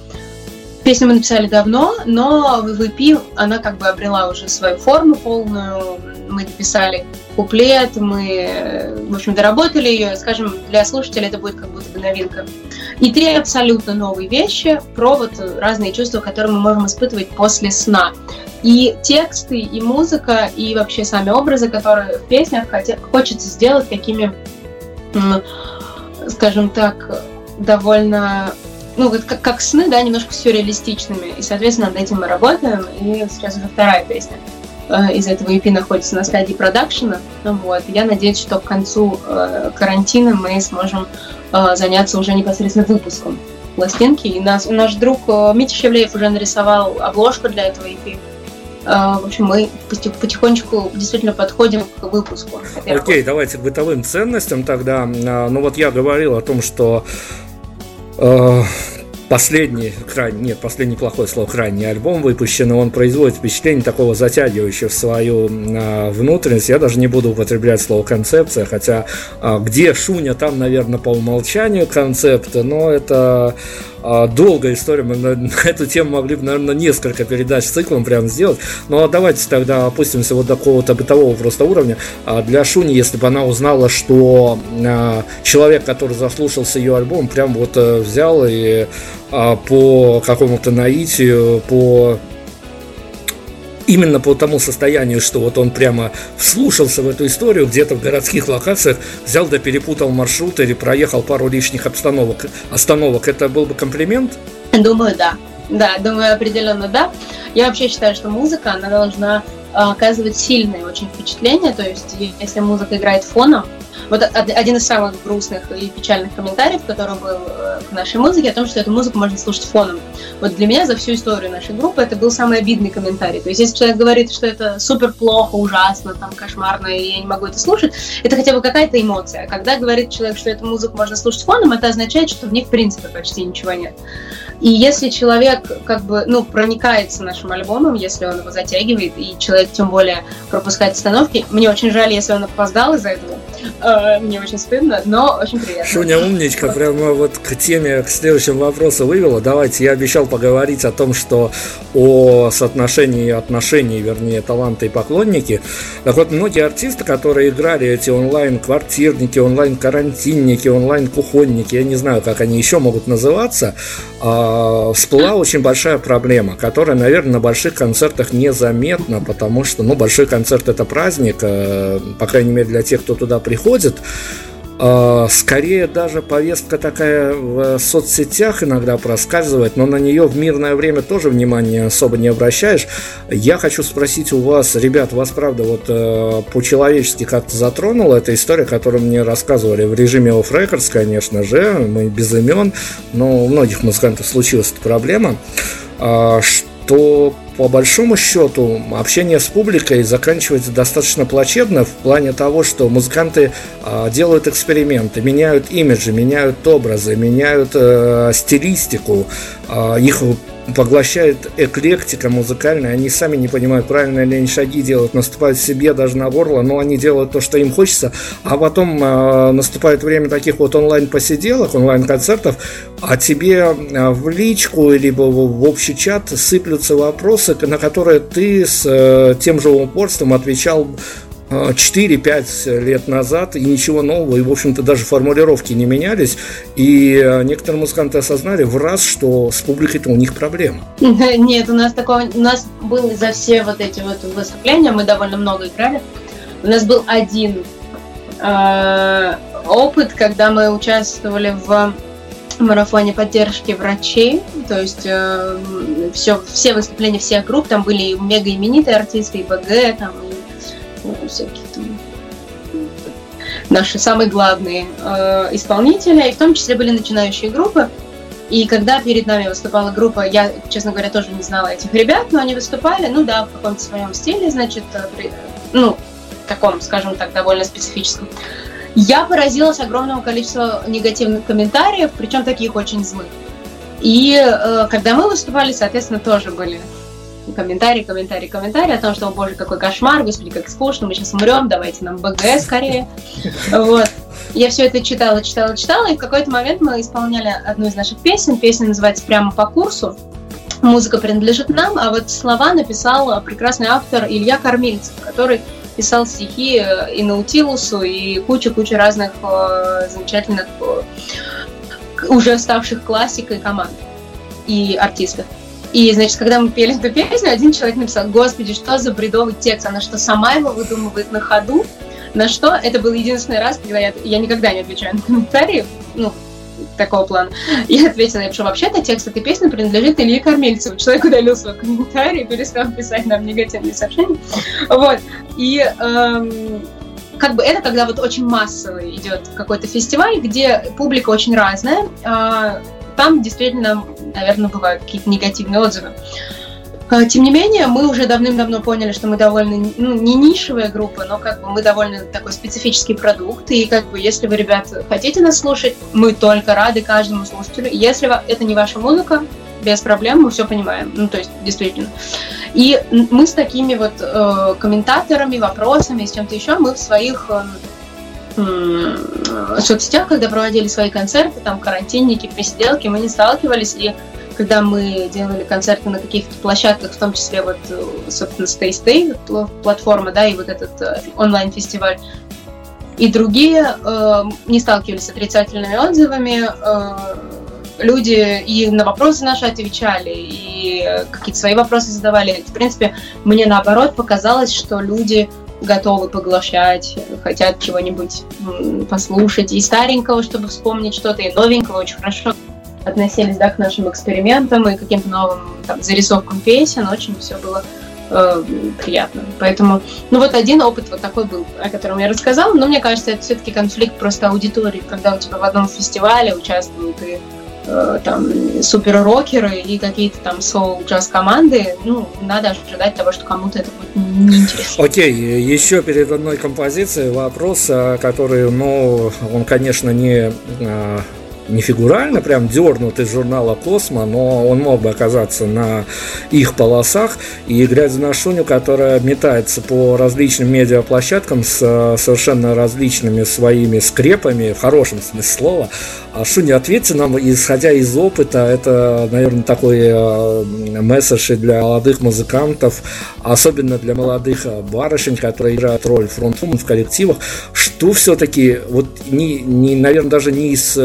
G: Песню мы написали давно, но в EP она как бы обрела уже свою форму полную. Мы написали куплет, мы, в общем, доработали ее. Скажем, для слушателя это будет как будто бы новинка. И три абсолютно новые вещи про вот разные чувства, которые мы можем испытывать после сна. И тексты, и музыка, и вообще сами образы, которые в песнях хочется сделать такими, скажем так, довольно ну, вот как, как сны, да, немножко сюрреалистичными. И, соответственно, над этим мы работаем. И сейчас уже вторая песня э, из этого EP находится на стадии продакшена. Ну, вот. Я надеюсь, что к концу э, карантина мы сможем э, заняться уже непосредственно выпуском пластинки. И нас, наш друг э, Митя Щевлеев уже нарисовал обложку для этого EP. Э, в общем, мы потихонечку действительно подходим к выпуску.
F: Окей, okay, давайте к бытовым ценностям тогда. А, ну вот я говорил о том, что Э, последний, крайне, нет, последний плохое слово, крайний альбом выпущенный, он производит впечатление такого затягивающего в свою э, внутренность. Я даже не буду употреблять слово концепция, хотя э, где Шуня, там, наверное, по умолчанию концепта, но это долгая история, мы на, *laughs* на эту тему могли бы, наверное, несколько передач циклом прям сделать. Но давайте тогда опустимся вот до какого-то бытового просто уровня. А для Шуни, если бы она узнала, что а, человек, который заслушался ее альбом, прям вот а, взял и а, по какому-то наитию, по именно по тому состоянию, что вот он прямо вслушался в эту историю, где-то в городских локациях взял да перепутал маршрут или проехал пару лишних остановок, остановок. Это был бы комплимент?
G: Думаю, да. Да, думаю, определенно да. Я вообще считаю, что музыка, она должна а, оказывать сильное очень впечатление. То есть, если музыка играет фоном, вот один из самых грустных и печальных комментариев, который был э, к нашей музыке, о том, что эту музыку можно слушать фоном. Вот для меня за всю историю нашей группы это был самый обидный комментарий. То есть, если человек говорит, что это супер плохо, ужасно, там, кошмарно, и я не могу это слушать, это хотя бы какая-то эмоция. Когда говорит человек, что эту музыку можно слушать фоном, это означает, что в них, в принципе, почти ничего нет. И если человек как бы, ну, проникается нашим альбомом, если он его затягивает, и человек тем более пропускает остановки, мне очень жаль, если он опоздал из-за этого, э, мне очень стыдно, но очень приятно.
F: Шуня умничка, прямо вот к теме, к следующему вопросу вывела. Давайте, я обещал поговорить о том, что о соотношении отношений, вернее, таланты и поклонники. Так вот, многие артисты, которые играли эти онлайн-квартирники, онлайн-карантинники, онлайн-кухонники, я не знаю, как они еще могут называться, всплыла очень большая проблема, которая, наверное, на больших концертах незаметна, потому что, ну, большой концерт это праздник, э, по крайней мере, для тех, кто туда приходит. А, скорее даже повестка такая в соцсетях иногда проскальзывает, но на нее в мирное время тоже внимания особо не обращаешь. Я хочу спросить у вас, ребят, вас правда вот э, по-человечески как-то затронула эта история, которую мне рассказывали в режиме off records, конечно же, мы без имен, но у многих музыкантов случилась эта проблема, э, что по большому счету общение с публикой заканчивается достаточно плачевно в плане того, что музыканты э, делают эксперименты, меняют имиджи, меняют образы, меняют э, стилистику, э, их поглощает эклектика музыкальная, они сами не понимают, правильно ли они шаги делают, наступают себе даже на горло, но они делают то, что им хочется, а потом э, наступает время таких вот онлайн-посиделок, онлайн-концертов, а тебе э, в личку либо в, общий чат сыплются вопросы, на которые ты с э, тем же упорством отвечал 4-5 лет назад, и ничего нового, и, в общем-то, даже формулировки не менялись, и э, некоторые музыканты осознали в раз, что с публикой-то у них проблема. *laughs*
G: Нет, у нас такого, у нас был за все вот эти вот выступления, мы довольно много играли, у нас был один э, опыт, когда мы участвовали в марафоне поддержки врачей, то есть э, все, все выступления всех групп, там были мега именитые артисты, и БГ, там, всякие там наши самые главные э, исполнители, и в том числе были начинающие группы. И когда перед нами выступала группа, я, честно говоря, тоже не знала этих ребят, но они выступали, ну да, в каком-то своем стиле, значит, э, при, ну, таком, скажем так, довольно специфическом. Я поразилась огромного количества негативных комментариев, причем таких очень злых. И э, когда мы выступали, соответственно, тоже были комментарий, комментарий, комментарий о том, что, о боже, какой кошмар, господи, как скучно, мы сейчас умрем, давайте нам БГ скорее. *laughs* Вот. Я все это читала, читала, читала, и в какой-то момент мы исполняли одну из наших песен. Песня называется «Прямо по курсу». Музыка принадлежит нам, а вот слова написал прекрасный автор Илья Кормильцев, который писал стихи э, и Наутилусу, и куча-куча разных э, замечательных, э, уже ставших классикой команд и артистов. И, значит, когда мы пели эту песню, один человек написал, господи, что за бредовый текст, она что, сама его выдумывает на ходу? На что это был единственный раз, когда я, я никогда не отвечаю на комментарии, ну, такого плана. Я ответила, я что вообще-то текст этой песни принадлежит Илье Кормильцеву. Человек удалил свой комментарий, перестал писать нам негативные сообщения. Вот. И эм, как бы это когда вот очень массовый идет какой-то фестиваль, где публика очень разная, э, там действительно, наверное, бывают какие-то негативные отзывы. А, тем не менее, мы уже давным-давно поняли, что мы довольно, ну, не нишевая группа, но как бы мы довольно такой специфический продукт, и как бы если вы, ребят, хотите нас слушать, мы только рады каждому слушателю. Если это не ваша музыка, без проблем, мы все понимаем, ну, то есть, действительно. И мы с такими вот э, комментаторами, вопросами, с чем-то еще, мы в своих э, соцсетях, когда проводили свои концерты, там карантинники, посиделки, мы не сталкивались, и когда мы делали концерты на каких-то площадках, в том числе вот, собственно, Stay Stay платформа, да, и вот этот э, онлайн-фестиваль, и другие э, не сталкивались с отрицательными отзывами, э, люди и на вопросы наши отвечали, и какие-то свои вопросы задавали. В принципе, мне наоборот показалось, что люди готовы поглощать, хотят чего-нибудь послушать, и старенького, чтобы вспомнить что-то, и новенького очень хорошо относились да, к нашим экспериментам и каким-то новым там, зарисовкам песен. Очень все было э, приятно. Поэтому, ну вот один опыт вот такой был, о котором я рассказала, но мне кажется, это все-таки конфликт просто аудитории, когда у тебя в одном фестивале участвуют и там супер-рокеры и какие-то там соул-джаз-команды, ну, надо ожидать того, что кому-то это будет неинтересно.
F: Окей, еще перед одной композицией вопрос, э, который, ну, он, конечно, не э, не фигурально прям дернут из журнала «Космо», но он мог бы оказаться на их полосах. И глядя на Шуню, которая метается по различным медиаплощадкам с э, совершенно различными своими скрепами, в хорошем смысле слова, а Шуня, ответьте нам, исходя из опыта, это, наверное, такой э, месседж и для молодых музыкантов, особенно для молодых э, барышень, которые играют роль фронтвумен в коллективах, что все-таки, вот, не, не, наверное, даже не из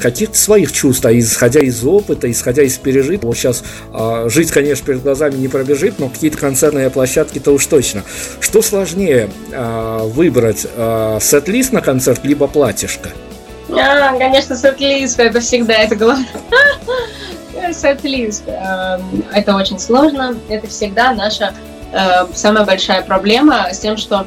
F: каких-то своих чувств, а исходя из опыта, исходя из пережитого. Вот сейчас а, жить, конечно, перед глазами не пробежит, но какие-то концертные площадки-то уж точно. Что сложнее а, выбрать, а, сет-лист на концерт, либо платьишко?
G: А, конечно, сет-лист, это всегда это главное. *laughs* Сет-лист. Эм, это очень сложно. Это всегда наша э, самая большая проблема с тем, что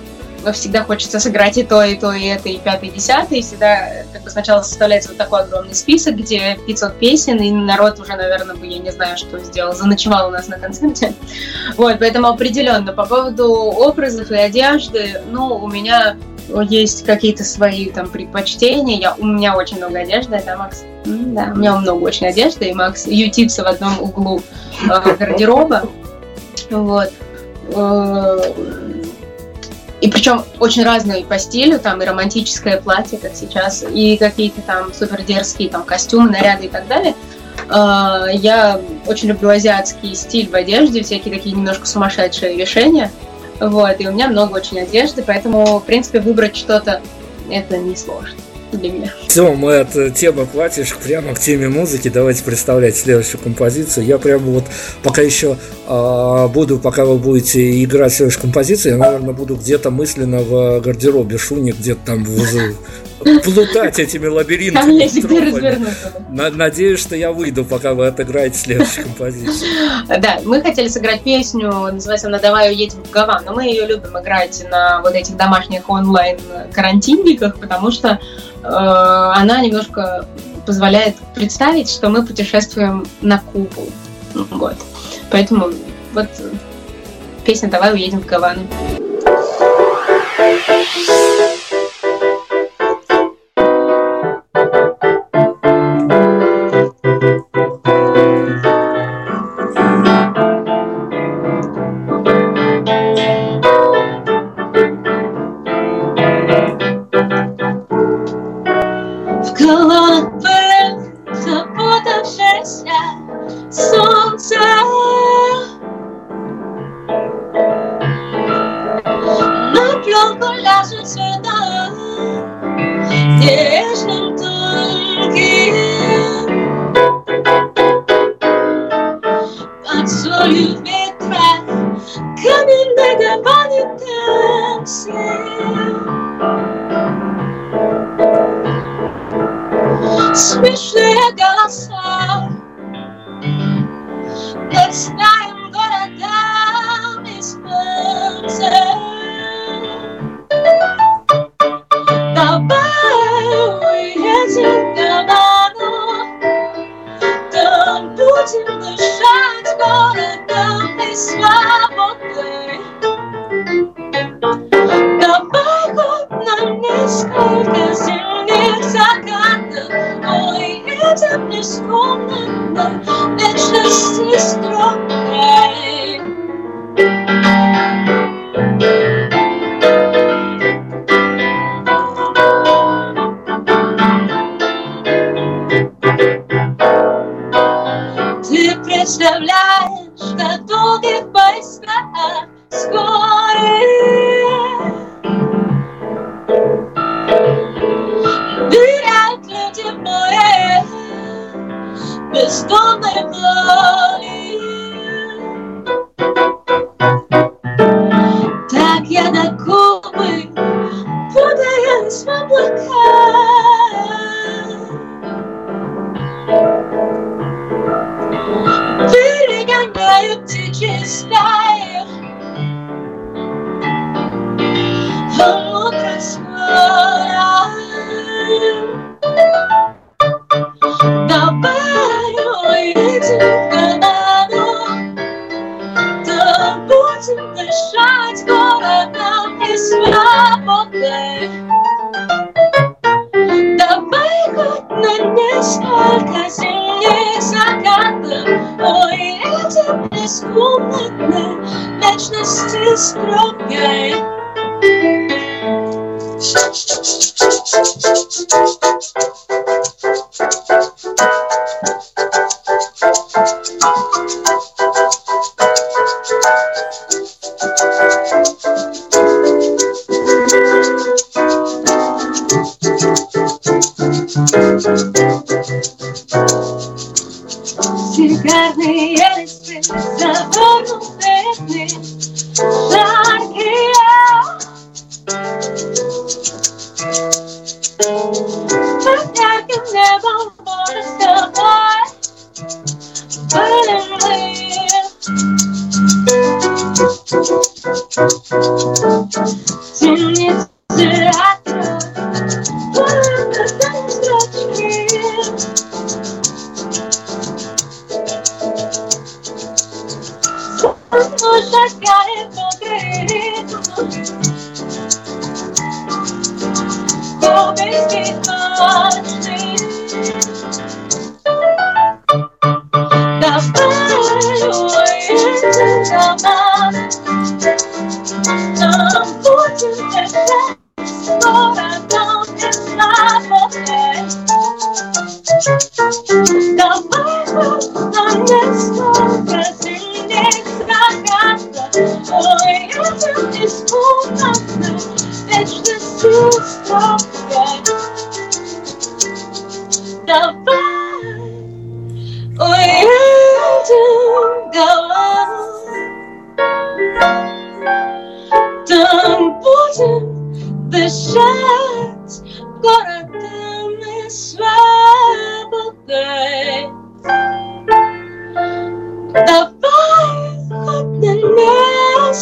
G: всегда хочется сыграть и то, и то, и это, и пятый, и десятый. И всегда как бы сначала составляется вот такой огромный список, где 500 песен, и народ уже, наверное, бы, я не знаю, что сделал, заночевал у нас на концерте. *laughs* Вот, поэтому определенно. По поводу образов и одежды, ну, у меня есть какие-то свои там предпочтения. Я, у меня очень много одежды, это Макс. Да, у меня много очень одежды, и Макс ютится в одном углу э, гардероба. Вот. Э, и причем очень разные по стилю, там и романтическое платье, как сейчас, и какие-то там супер дерзкие там костюмы, наряды и так далее. А, я очень люблю азиатский стиль в одежде, всякие такие немножко сумасшедшие решения. Вот, и у меня много очень одежды, поэтому, в принципе, выбрать что-то это не сложно для меня.
F: Все, мы от э, темы платьишек прямо к теме музыки. Давайте представлять следующую композицию. Я прямо вот пока еще э, буду, пока вы будете играть следующую композицию, я, наверное, буду где-то мысленно в гардеробе Шуни, где-то там в плутать этими лабиринтами. Надеюсь, что я выйду, пока вы отыграете следующую композицию.
G: Да, мы хотели сыграть песню, называется она «Давай уедем в Гаван», но мы ее любим играть на вот этих домашних онлайн карантинниках, потому что она немножко позволяет представить, что мы путешествуем на Кубу. Вот. Поэтому вот песня «Давай уедем в Гавану».
H: бездонной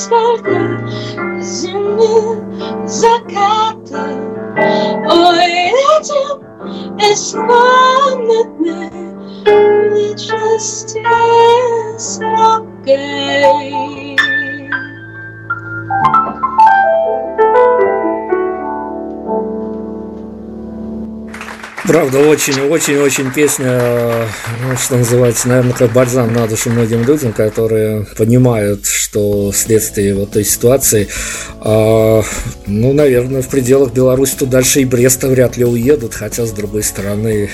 H: despertar sin sacarte. Hoy de es escóndete, mi tristeza, okay.
F: Правда, очень-очень-очень песня, э, ну, что называется, наверное, как бальзам на душу многим людям, которые понимают, что вследствие вот той ситуации, э, ну, наверное, в пределах Беларуси то дальше и Бреста вряд ли уедут, хотя, с другой стороны,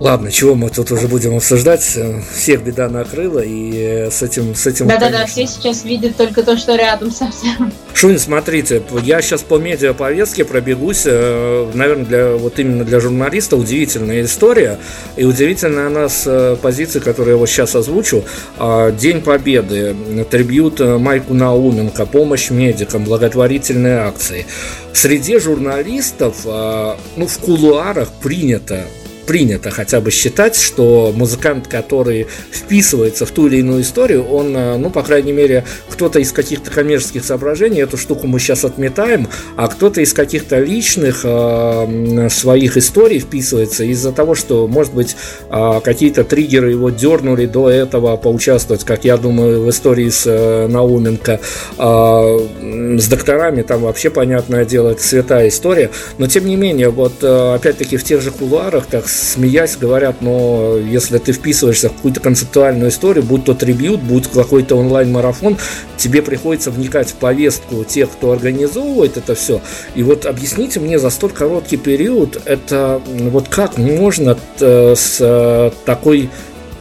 F: Ладно, чего мы тут уже будем обсуждать? Всех беда накрыла, и с этим... С этим
G: Да-да-да, все сейчас видят только то, что рядом совсем.
F: Шунин, смотрите, я сейчас по медиаповестке пробегусь, э, наверное, для, вот именно для журналиста удивительная история, и удивительная она с э, позиции, которую я вот сейчас озвучу. А, День Победы, трибют Майку Науменко, помощь медикам, благотворительные акции. Среди журналистов, ну, в кулуарах принято принято хотя бы считать, что музыкант, который вписывается в ту или иную историю, он, ну, по крайней мере, кто-то из каких-то коммерческих соображений, эту штуку мы сейчас отметаем, а кто-то из каких-то личных э, своих историй вписывается из-за того, что, может быть, э, какие-то триггеры его дернули до этого поучаствовать, как я думаю, в истории с э, Науменко, э, с докторами, там вообще, понятное дело, это святая история, но, тем не менее, вот, э, опять-таки, в тех же кулуарах, так смеясь, говорят, но если ты вписываешься в какую-то концептуальную историю, будь то трибют, будь какой-то онлайн-марафон, тебе приходится вникать в повестку тех, кто организовывает это все. И вот объясните мне за столь короткий период, это вот как можно с такой э,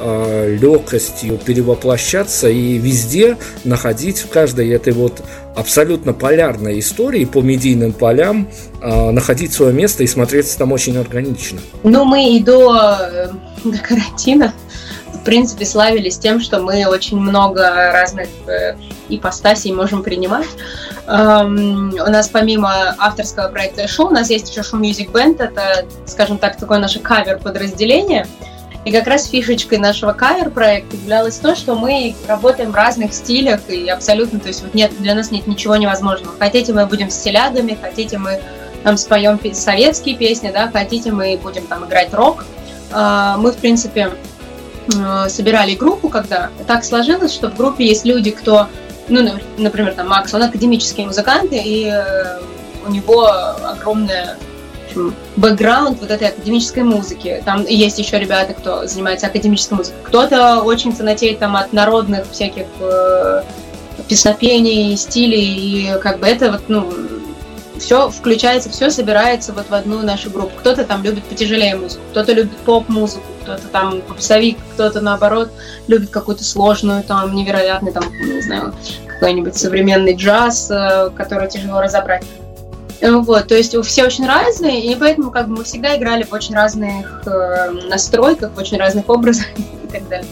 F: легкостью перевоплощаться и везде находить в каждой этой вот абсолютно полярной истории по медийным полям э, находить свое место и смотреться там очень органично.
G: Ну, мы и до, э, до карантина в принципе, славились тем, что мы очень много разных э, ипостасей можем принимать. Эм, у нас помимо авторского проекта шоу, у нас есть еще шоу Music Band, это, скажем так, такое наше кавер-подразделение. И как раз фишечкой нашего кавер-проекта являлось то, что мы работаем в разных стилях и абсолютно, то есть вот нет, для нас нет ничего невозможного. Хотите, мы будем стилядами, хотите, мы там споем советские песни, да, хотите, мы будем там играть рок. Э, мы, в принципе, собирали группу, когда так сложилось, что в группе есть люди, кто, ну, например, там Макс, он академический музыкант, и э, у него огромная бэкграунд вот этой академической музыки. Там есть еще ребята, кто занимается академической музыкой. Кто-то очень фанатеет там от народных всяких э, песнопений, стилей, и как бы это вот, ну, все включается, все собирается вот в одну нашу группу. Кто-то там любит потяжелее музыку, кто-то любит поп-музыку, кто-то там попсовик, кто-то наоборот любит какую-то сложную, там, невероятный, там, не знаю, какой-нибудь современный джаз, э, который тяжело разобрать. Вот, то есть все очень разные, и поэтому как бы мы всегда играли в очень разных э, настройках, в очень разных образах *laughs* и так далее.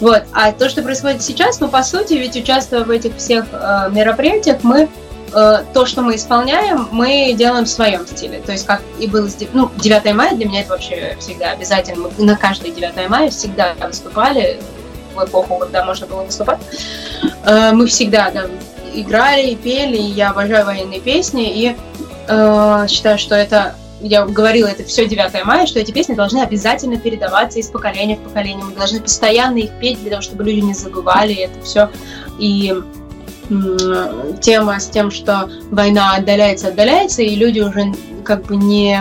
G: Вот, а то, что происходит сейчас, ну, по сути, ведь участвуя в этих всех э, мероприятиях, мы э, то, что мы исполняем, мы делаем в своем стиле. То есть, как и было, ну, 9 мая для меня это вообще всегда обязательно. Мы на каждое 9 мая всегда выступали в эпоху, когда можно было выступать. Э, мы всегда да, играли и пели, и я обожаю военные песни, и э, считаю, что это я говорила это все 9 мая, что эти песни должны обязательно передаваться из поколения в поколение. Мы должны постоянно их петь для того, чтобы люди не забывали это все. И тема с тем, что война отдаляется, отдаляется, и люди уже как бы не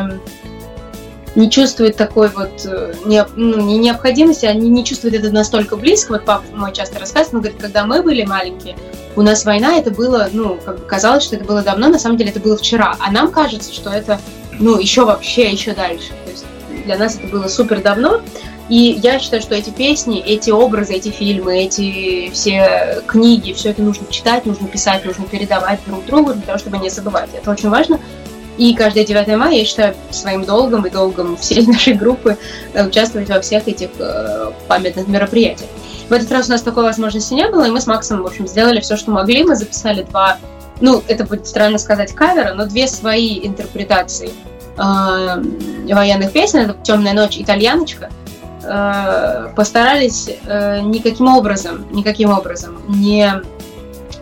G: не чувствуют такой вот э, не, ну, не необходимости, они не чувствуют это настолько близко. Вот папа мой часто рассказывает, он говорит, когда мы были маленькие, у нас война, это было, ну, как бы казалось, что это было давно, на самом деле это было вчера. А нам кажется, что это, ну, еще вообще, еще дальше. То есть для нас это было супер давно. И я считаю, что эти песни, эти образы, эти фильмы, эти все книги, все это нужно читать, нужно писать, нужно передавать друг другу для того, чтобы не забывать. Это очень важно. И каждое 9 мая я считаю своим долгом и долгом всей *laughs* нашей группы э, участвовать во всех этих э, памятных мероприятиях. В этот раз у нас такой возможности не было, и мы с Максом, в общем, сделали все, что могли. Мы записали два, ну, это будет странно сказать кавера, но две свои интерпретации э, военных песен. Это «Темная ночь», «Итальяночка». Э, постарались э, никаким образом, никаким образом не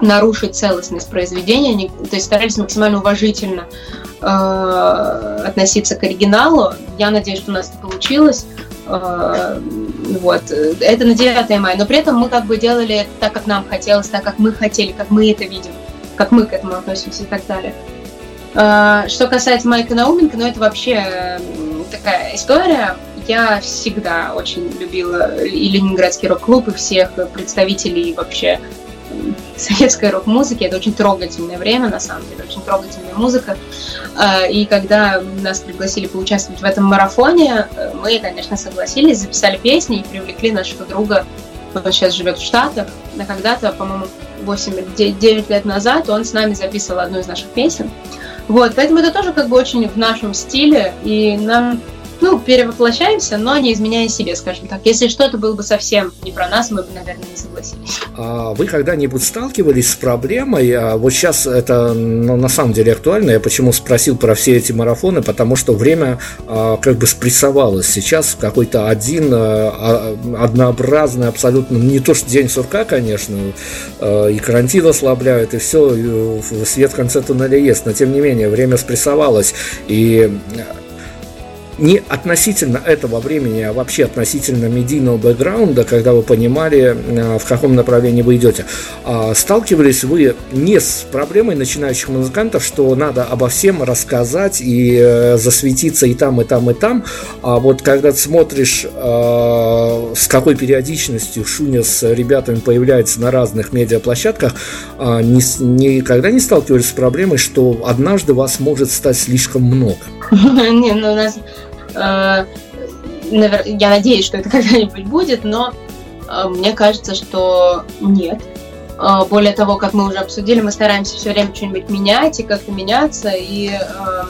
G: нарушить целостность произведения, не, то есть старались максимально уважительно э, относиться к оригиналу. Я надеюсь, что у нас это получилось. Э, вот. Это на 9 мая. Но при этом мы как бы делали так, как нам хотелось, так, как мы хотели, как мы это видим, как мы к этому относимся и так далее. Э, что касается Майка Науменко, ну это вообще такая история я всегда очень любила и Ленинградский рок-клуб, и всех представителей вообще советской рок-музыки. Это очень трогательное время, на самом деле, очень трогательная музыка. А, и когда нас пригласили поучаствовать в этом марафоне, мы, конечно, согласились, записали песни и привлекли нашего друга, он сейчас живет в Штатах, но когда-то, по-моему, 8-9 лет назад он с нами записывал одну из наших песен. Вот, поэтому это тоже как бы очень в нашем стиле, и нам ну, перевоплощаемся, но не изменяя себе, скажем так. Если что-то было бы совсем не про нас, мы бы, наверное, не согласились.
F: А вы когда-нибудь сталкивались с проблемой? А вот сейчас это ну, на самом деле актуально. Я почему спросил про все эти марафоны, потому что время а, как бы спрессовалось. Сейчас какой-то один а, а однообразный абсолютно, не то что день сурка, конечно, а, и карантин ослабляют, и все, и свет в конце туннеля есть, но тем не менее время спрессовалось, и не относительно этого времени, а вообще относительно медийного бэкграунда, когда вы понимали, э, в каком направлении вы идете. А сталкивались вы не с проблемой начинающих музыкантов, что надо обо всем рассказать и э, засветиться и там, и там, и там, а вот когда ты смотришь, э, с какой периодичностью Шуня с ребятами появляется на разных медиаплощадках, никогда не сталкивались с проблемой, что однажды вас может стать слишком много? *laughs*
G: Не, ну у нас я надеюсь, что это *laughs* когда-нибудь будет, но э, мне кажется, что нет. Э, более того, как мы уже обсудили, мы стараемся все время что-нибудь менять и как-то меняться. И эм,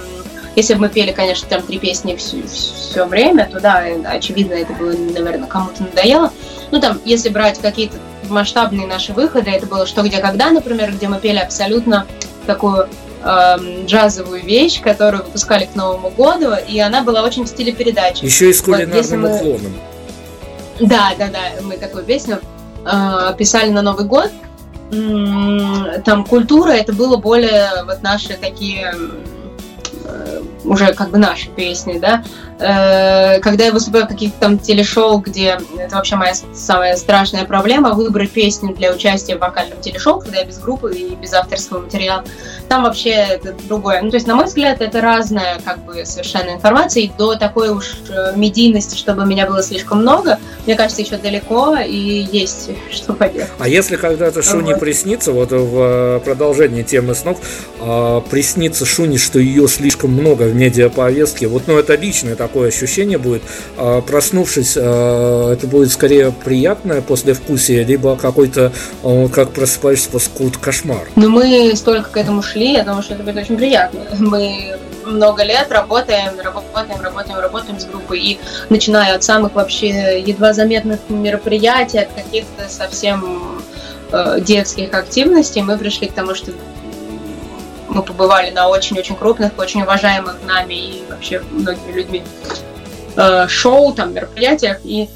G: если бы мы пели, конечно, там три песни все, время, то да, очевидно, это бы, наверное, кому-то надоело. Ну, там, если брать какие-то масштабные наши выходы, это было «Что, где, когда», например, где мы пели абсолютно такую эм, джазовую вещь, которую выпускали к Новому году, и она была очень в стиле передачи.
F: Еще и с кулинарным вот, мы... уклоном.
G: Да, да, да, мы такую песню э, писали на Новый год. Там культура, это было более вот наши такие э, уже как бы наши песни, да, когда я выступаю в каких-то там телешоу, где это вообще моя самая страшная проблема, выбрать песню для участия в вокальном телешоу, когда я без группы и без авторского материала, там вообще это другое. Ну, то есть, на мой взгляд, это разная как бы совершенно информация, и до такой уж э, медийности, чтобы меня было слишком много, мне кажется, еще далеко, и есть *laughs* что поделать.
F: А если когда-то Шуни вот. приснится, вот в э, продолжении темы снов, приснится Шуни, что ее слишком много в медиаповестке, вот, ну, это личное такое ощущение будет. А, проснувшись, а, это будет скорее приятное послевкусие, либо какой-то, а, как просыпаешься после какого-то кошмар.
G: Ну, мы столько к этому шли, я думаю, что это будет очень приятно. *laughs* Мы много лет работаем, работаем, работаем, работаем с группой, и начиная от самых вообще едва заметных мероприятий, от каких-то совсем э, детских активностей, мы пришли к тому, что мы побывали на очень-очень крупных, очень уважаемых нами и вообще многими людьми э, шоу, там, мероприятиях. И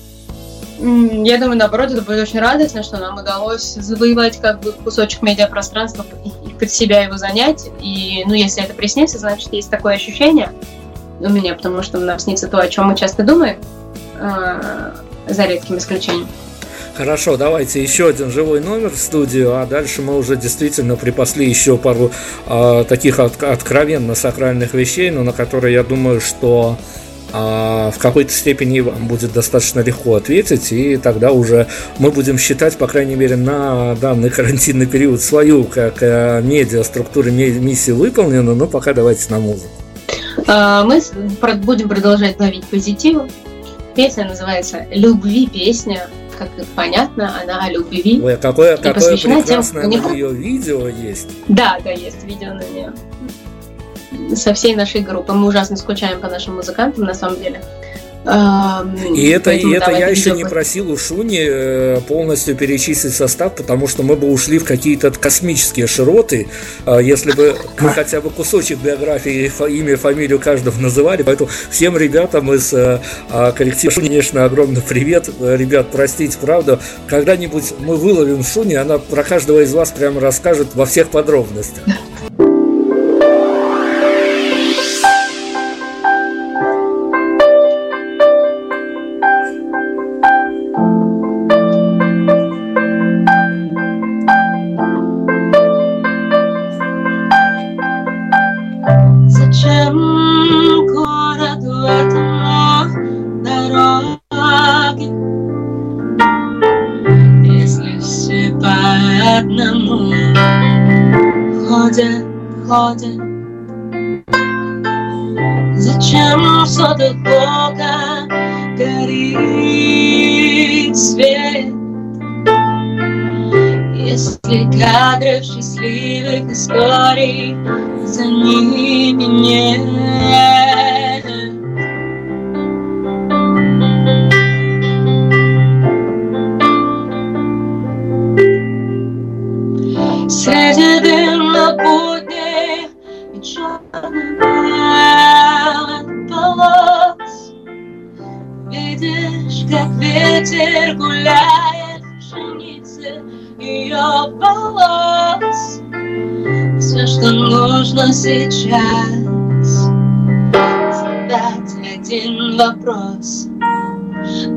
G: я думаю, наоборот, это будет очень радостно, что нам удалось завоевать как бы кусочек медиапространства и под себя его занять. И, ну, если это приснится, значит, есть такое ощущение у меня, потому что нам снится то, о чем мы часто думаем, э, за редким исключением.
F: Хорошо, давайте еще один живой номер в студию, а дальше мы уже действительно припасли еще пару э, таких от, откровенно сакральных вещей, но на которые я думаю, что э, в какой-то степени вам будет достаточно легко ответить, и тогда уже мы будем считать, по крайней мере, на данный карантинный период свою, как э, медиа, структуры миссии выполнена, но пока давайте на музыку.
G: А, мы будем продолжать ловить позитив. Песня называется «Любви песня» как понятно, она о любви.
F: Ой, какое, какое прекрасное тем, у ее видео есть.
G: Да, да, есть видео на нее. Со всей нашей группы. Мы ужасно скучаем по нашим музыкантам, на самом деле.
F: И это, и это я еще не просил у Шуни э, полностью перечислить состав, потому что мы бы ушли в какие-то космические широты, а, если бы мы хотя бы кусочек биографии, имя, фамилию каждого называли. Поэтому всем ребятам из э, а, коллектива Шуни, конечно, огромный привет. Ребят, простите, правда, когда-нибудь мы выловим Шуни, она про каждого из вас прямо расскажет во всех подробностях.
H: Сейчас. Задать один вопрос.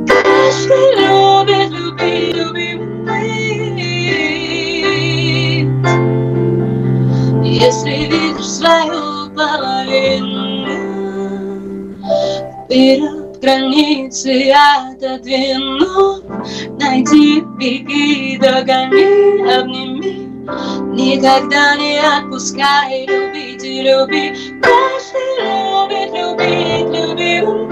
H: Каждый любит, люби, любимый. Если видишь свою половину Вперед границы отодвину. Найди, беги, догони, обними. Никогда не отпускай, любить и люби Каждый любит, любить, любимый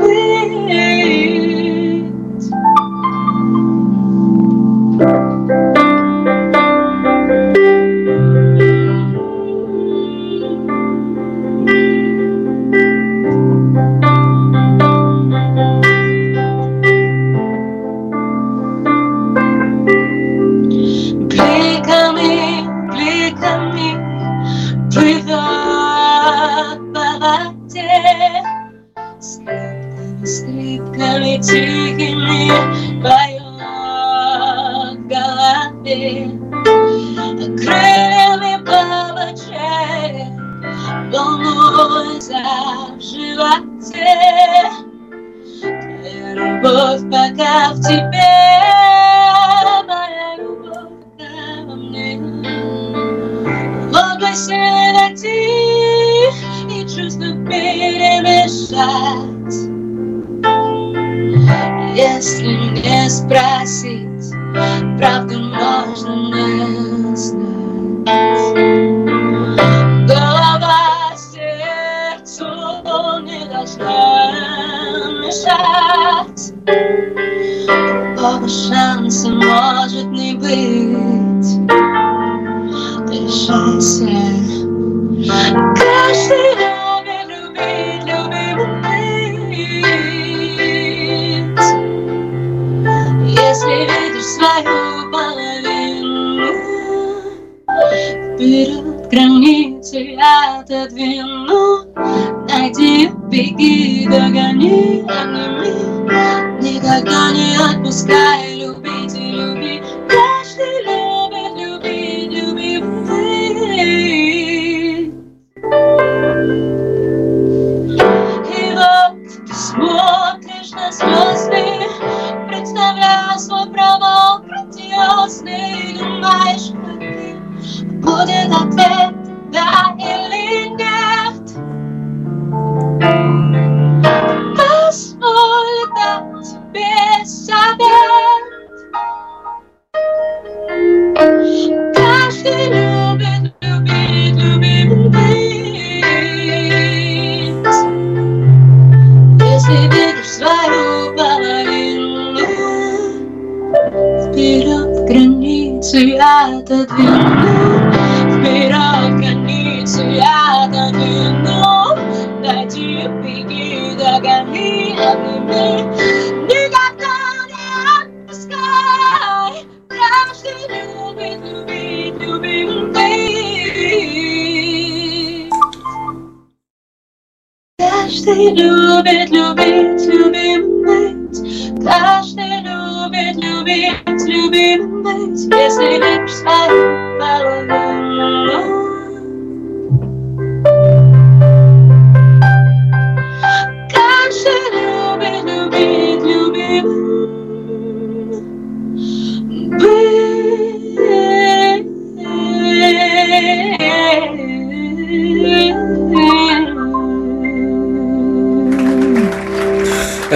H: любовь не отпускай,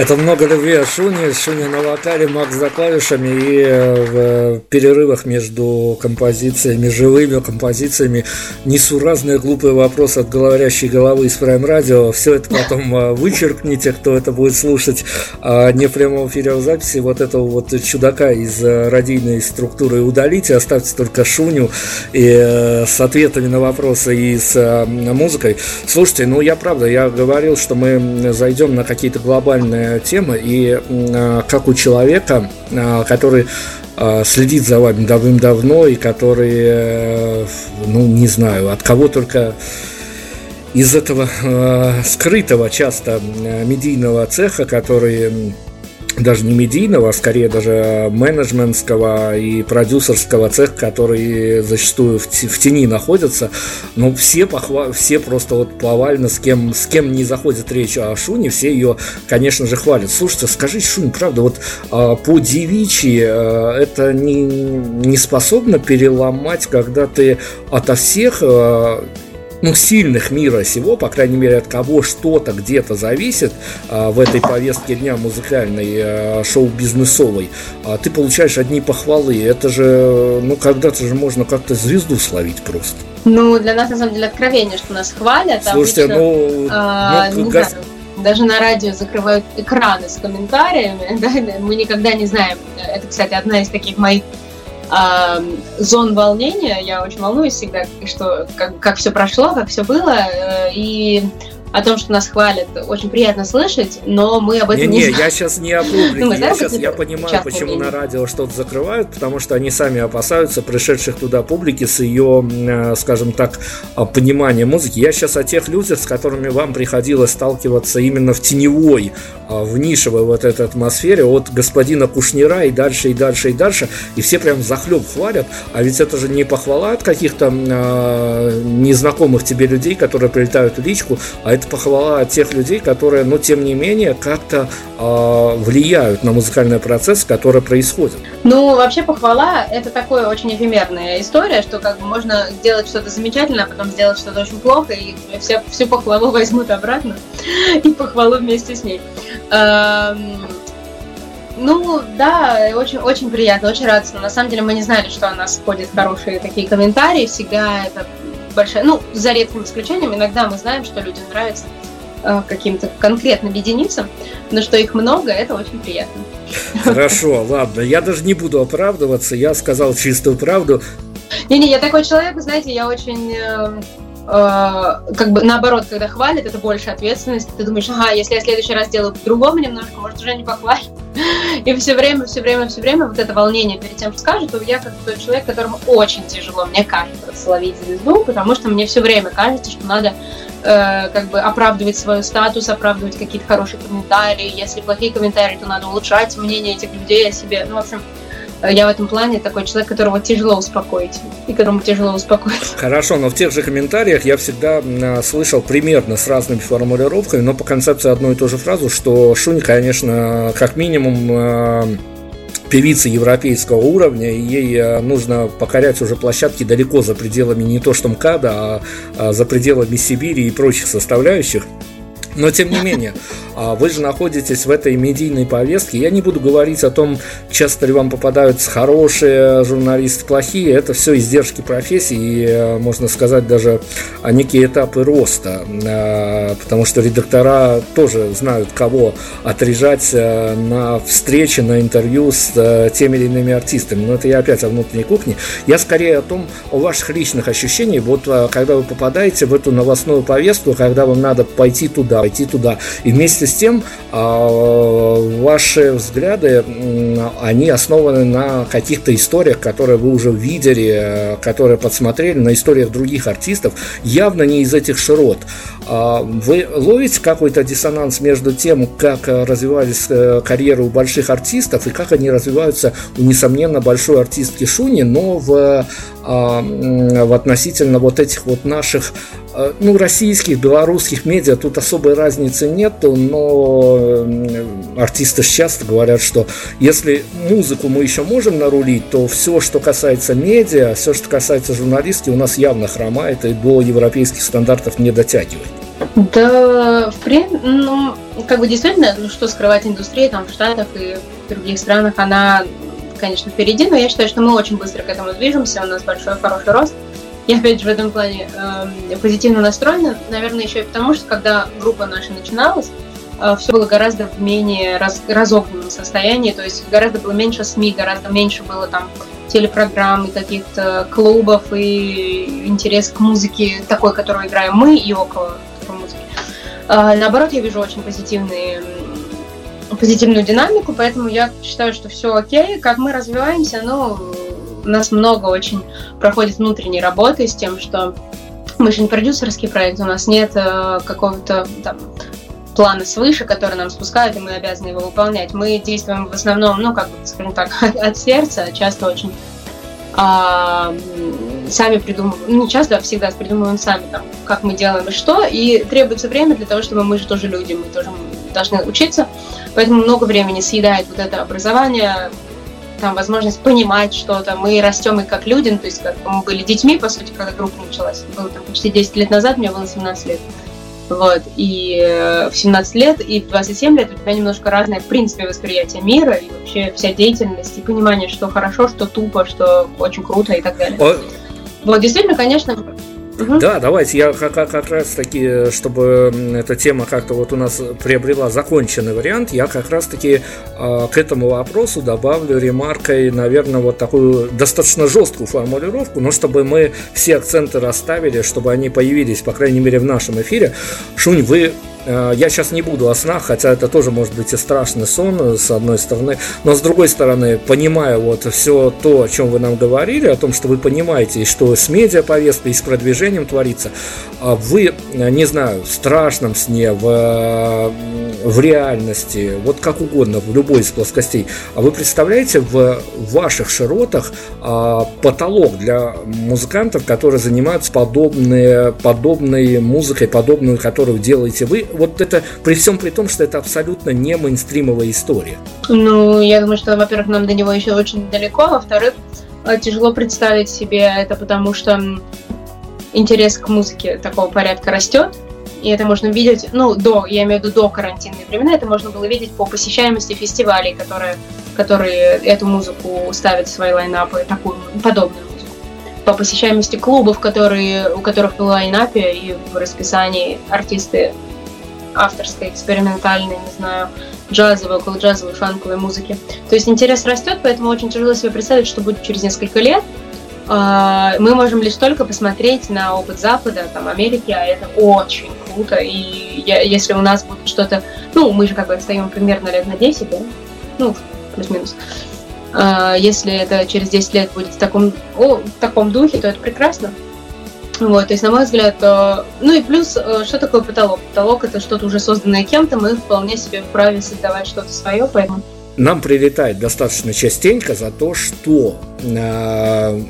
F: Это много любви от Шуни, Шуни на вокале, Макс за клавишами и э, в перерывах между композициями, живыми композициями несу разные глупые вопросы от говорящей головы из Prime Radio. Все это потом э, вычеркните, кто это будет слушать а не в прямом эфире, а в записи. Вот этого вот чудака из э, радийной структуры удалите, оставьте только Шуню и с ответами на вопросы и с музыкой. Слушайте, ну я правда, я говорил, что мы зайдем на какие-то глобальные темы, и э, как у человека, э, который э, следит за вами давным-давно и который, э, ну не знаю, от кого только из этого скрытого часто медийного цеха, который даже не медийного, а скорее даже менеджментского и продюсерского цеха, который зачастую в, те- в тени находится. Но все, похва... все просто вот повально, с кем, с кем не заходит речь о Шуне, все ее, конечно же, хвалят. Слушайте, скажи, Шунь, правда, вот а, по девичьи а, это не, не способно переломать, когда ты ото всех а, ну, сильных мира сего, по крайней мере, от кого что-то где-то зависит а, в этой повестке дня музыкальной, а, шоу-бизнесовой, а, ты получаешь одни похвалы. Это же, ну, когда-то же можно как-то звезду словить просто.
G: Ну, для нас, на самом деле, откровение, что нас хвалят.
F: Слушайте,
G: Обычно,
F: ну,
G: а,
F: ну,
G: не
F: газ-
G: знаю, даже на радио закрывают экраны с комментариями, *laughs* да, мы никогда не знаем. Это, кстати, одна из таких моих а, зон волнения. Я очень волнуюсь всегда, что как, как все прошло, как все было. э, И о том, что нас хвалят, очень приятно слышать, но мы об этом
F: не,
G: не,
F: не
G: знаем.
F: я сейчас не о публике,
G: Ну,
F: я сейчас я понимаю, почему
G: мнение.
F: на радио что-то закрывают, потому что они сами опасаются пришедших туда публики с ее, э, скажем так, а, пониманием музыки. Я сейчас о тех людях, с которыми вам приходилось сталкиваться именно в теневой, а, в нишевой вот этой атмосфере, от господина Кушнира и дальше, и дальше, и дальше, и все прям захлеб хвалят, а ведь это же не похвала от каких-то э, незнакомых тебе людей, которые прилетают в личку, а это похвала тех людей, которые, ну, тем не менее, как-то э, влияют на музыкальный процесс, который происходит.
G: Ну, вообще похвала – это такая очень эфемерная история, что как бы можно сделать что-то замечательное, а потом сделать что-то очень плохо, и вся, всю похвалу *laughs* возьмут обратно, и похвалу вместе с ней. Эм, Ну, да, очень, очень приятно, очень радостно. На самом деле мы не знали, что о нас ходят хорошие такие комментарии. Всегда это большая... Ну, за редким исключением, иногда мы знаем, что людям нравится э, каким-то конкретным единицам, но что их много, это очень приятно.
F: Хорошо, ладно, я даже не буду оправдываться, я сказал чистую правду.
G: Не-не, я такой человек, знаете, я очень... э, как бы наоборот, когда хвалят, это больше ответственности. Ты думаешь, ага, если я в следующий раз сделаю по-другому немножко, может, уже не похвалят. *laughs* И все время, все время, все время вот это волнение перед тем, что скажут, то я как тот человек, которому очень тяжело, мне кажется, словить звезду, потому что мне все время кажется, что надо э, как бы оправдывать свой статус, оправдывать какие-то хорошие комментарии. Если плохие комментарии, то надо улучшать мнение этих людей о себе. Ну, в общем, э, я в этом плане такой человек, которого тяжело успокоить, и которому тяжело успокоиться.
F: Хорошо, но в тех же комментариях я всегда м, слышал примерно с разными формулировками, но по концепции одну и ту же фразу, что Шунь, конечно, как минимум э, певица европейского уровня, и ей э, нужно покорять уже площадки далеко за пределами не то что МКАДа, а, а за пределами Сибири и прочих составляющих. Но тем не менее, а, вы же находитесь в этой медийной повестке. Я не буду говорить о том, часто ли вам попадаются хорошие журналисты, плохие. Это все издержки профессии и, э, можно сказать, даже а, некие этапы роста. А, Потому что редактора тоже знают, кого отрежать э, на встрече, на интервью с э, теми или иными артистами. Но это я опять о внутренней кухне. Я скорее о том, о ваших личных ощущениях. Вот когда вы попадаете в эту новостную повестку, когда вам надо пойти туда, пойти туда. И вместе с тем а, ваши взгляды, они основаны на каких-то историях, которые вы уже видели, э, которые подсмотрели, на историях других артистов, явно не из этих широт. А, Вы ловите какой-то диссонанс между тем, как развивались э, карьеры у больших артистов и как они развиваются у, несомненно, большой артистки Шуни, но в, а, в относительно вот этих вот наших ну, российских, белорусских медиа тут особой разницы нету, но артисты часто говорят, что если музыку мы еще можем нарулить, то все, что касается медиа, все, что касается журналистики, у нас явно хромает и до европейских стандартов не дотягивает.
G: Да, в принципе, ну, как бы действительно, ну, что скрывать индустрия там в Штатах и в других странах, она, конечно, впереди, но я считаю, что мы очень быстро к этому движемся, у нас большой, хороший рост. Я, опять же, в этом плане э, позитивно настроена, наверное, еще и потому, что когда группа наша начиналась, все было гораздо в менее раз, разогнанном состоянии, то есть гораздо было меньше СМИ, гораздо меньше было там телепрограмм и каких-то клубов и интерес к музыке такой, которую играем мы и около такой музыки. А, наоборот, я вижу очень позитивные позитивную динамику, поэтому я считаю, что все окей. Как мы развиваемся, ну, у нас много очень проходит внутренней работы с тем, что мы же не продюсерский проект, у нас нет э, какого-то там плана свыше, который нам спускают, и мы обязаны его выполнять. Мы действуем в основном, ну, как бы, скажем так, *laughs* от сердца, часто очень а, сами придумываем, ну, не часто, а всегда придумываем сами, там, как мы делаем и что, и требуется время для того, чтобы мы же тоже люди, мы тоже должны учиться, поэтому много времени съедает вот это образование, там, возможность понимать что-то. Мы растем и как люди, ну, то есть как мы были детьми, по сути, когда группа началась. Было там почти 10 лет назад, мне было 17 лет. Вот, и э, в 17 лет и в 27 лет у тебя немножко разное, в принципе, восприятие мира и вообще вся деятельность и понимание, что хорошо, что тупо, что очень круто и так далее. Вот, действительно, конечно,
F: Да, давайте я как, как раз таки, чтобы эта тема как-то вот у нас приобрела законченный вариант, я как раз таки э, к этому вопросу добавлю ремаркой, наверное, вот такую достаточно жесткую формулировку, но чтобы мы все акценты расставили, чтобы они появились, по крайней мере, в нашем эфире. Шунь, вы Э, я сейчас не буду о снах, хотя это тоже может быть и страшный сон, э, с одной стороны. Но с другой стороны, понимая вот все то, о чем вы нам говорили, о том, что вы понимаете, и что с медиаповесткой, и с продвижением творится, а вы, э, не знаю, в страшном сне, в, в реальности, вот как угодно, в любой из плоскостей, а вы представляете в ваших широтах а, потолок для музыкантов, которые занимаются подобные, подобной музыкой, подобную, которую делаете вы, вот это при всем при том, что это абсолютно не мейнстримовая история.
G: Ну, я думаю, что, во-первых, нам до него еще очень далеко, а во-вторых, э, тяжело представить себе это, потому что интерес к музыке такого порядка растет, и это можно видеть, ну, до, я имею в виду до карантинные времена, это можно было видеть по посещаемости фестивалей, которые, которые эту музыку ставят в свои лайнапы, такую подобную музыку. По посещаемости клубов, которые, у которых в лайнапе и в расписании артисты авторской, экспериментальной, не знаю, джазовой, около джазовой, фанковой музыки. То есть интерес растет, поэтому очень тяжело себе представить, что будет через несколько лет. А, мы можем лишь только посмотреть на опыт Запада, там, Америки, а это очень круто. И я, если у нас будет что-то... Ну, мы же как бы отстаем примерно лет на 10, да? Ну, плюс-минус. А, если это через 10 лет будет в таком, о, в таком духе, то это прекрасно. Вот, то есть, на мой взгляд, э, ну и плюс, э, что такое потолок? Потолок это что-то уже созданное кем-то, мы вполне себе вправе создавать что-то свое, поэтому
F: нам прилетает достаточно частенько за то, что э,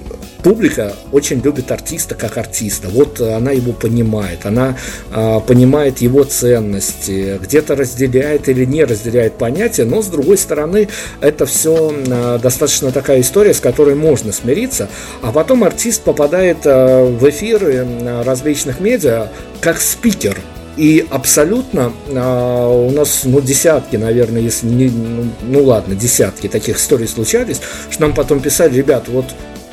F: публика очень любит артиста как артиста. Вот она его понимает, она э, понимает его ценности, где-то разделяет или не разделяет понятия, но с другой стороны это все э, достаточно такая история, с которой можно смириться, а потом артист попадает э, в эфиры различных медиа как спикер, и абсолютно а, у нас, ну, десятки, наверное, если не, ну, ну ладно, десятки таких историй случались, что нам потом писали, ребят, вот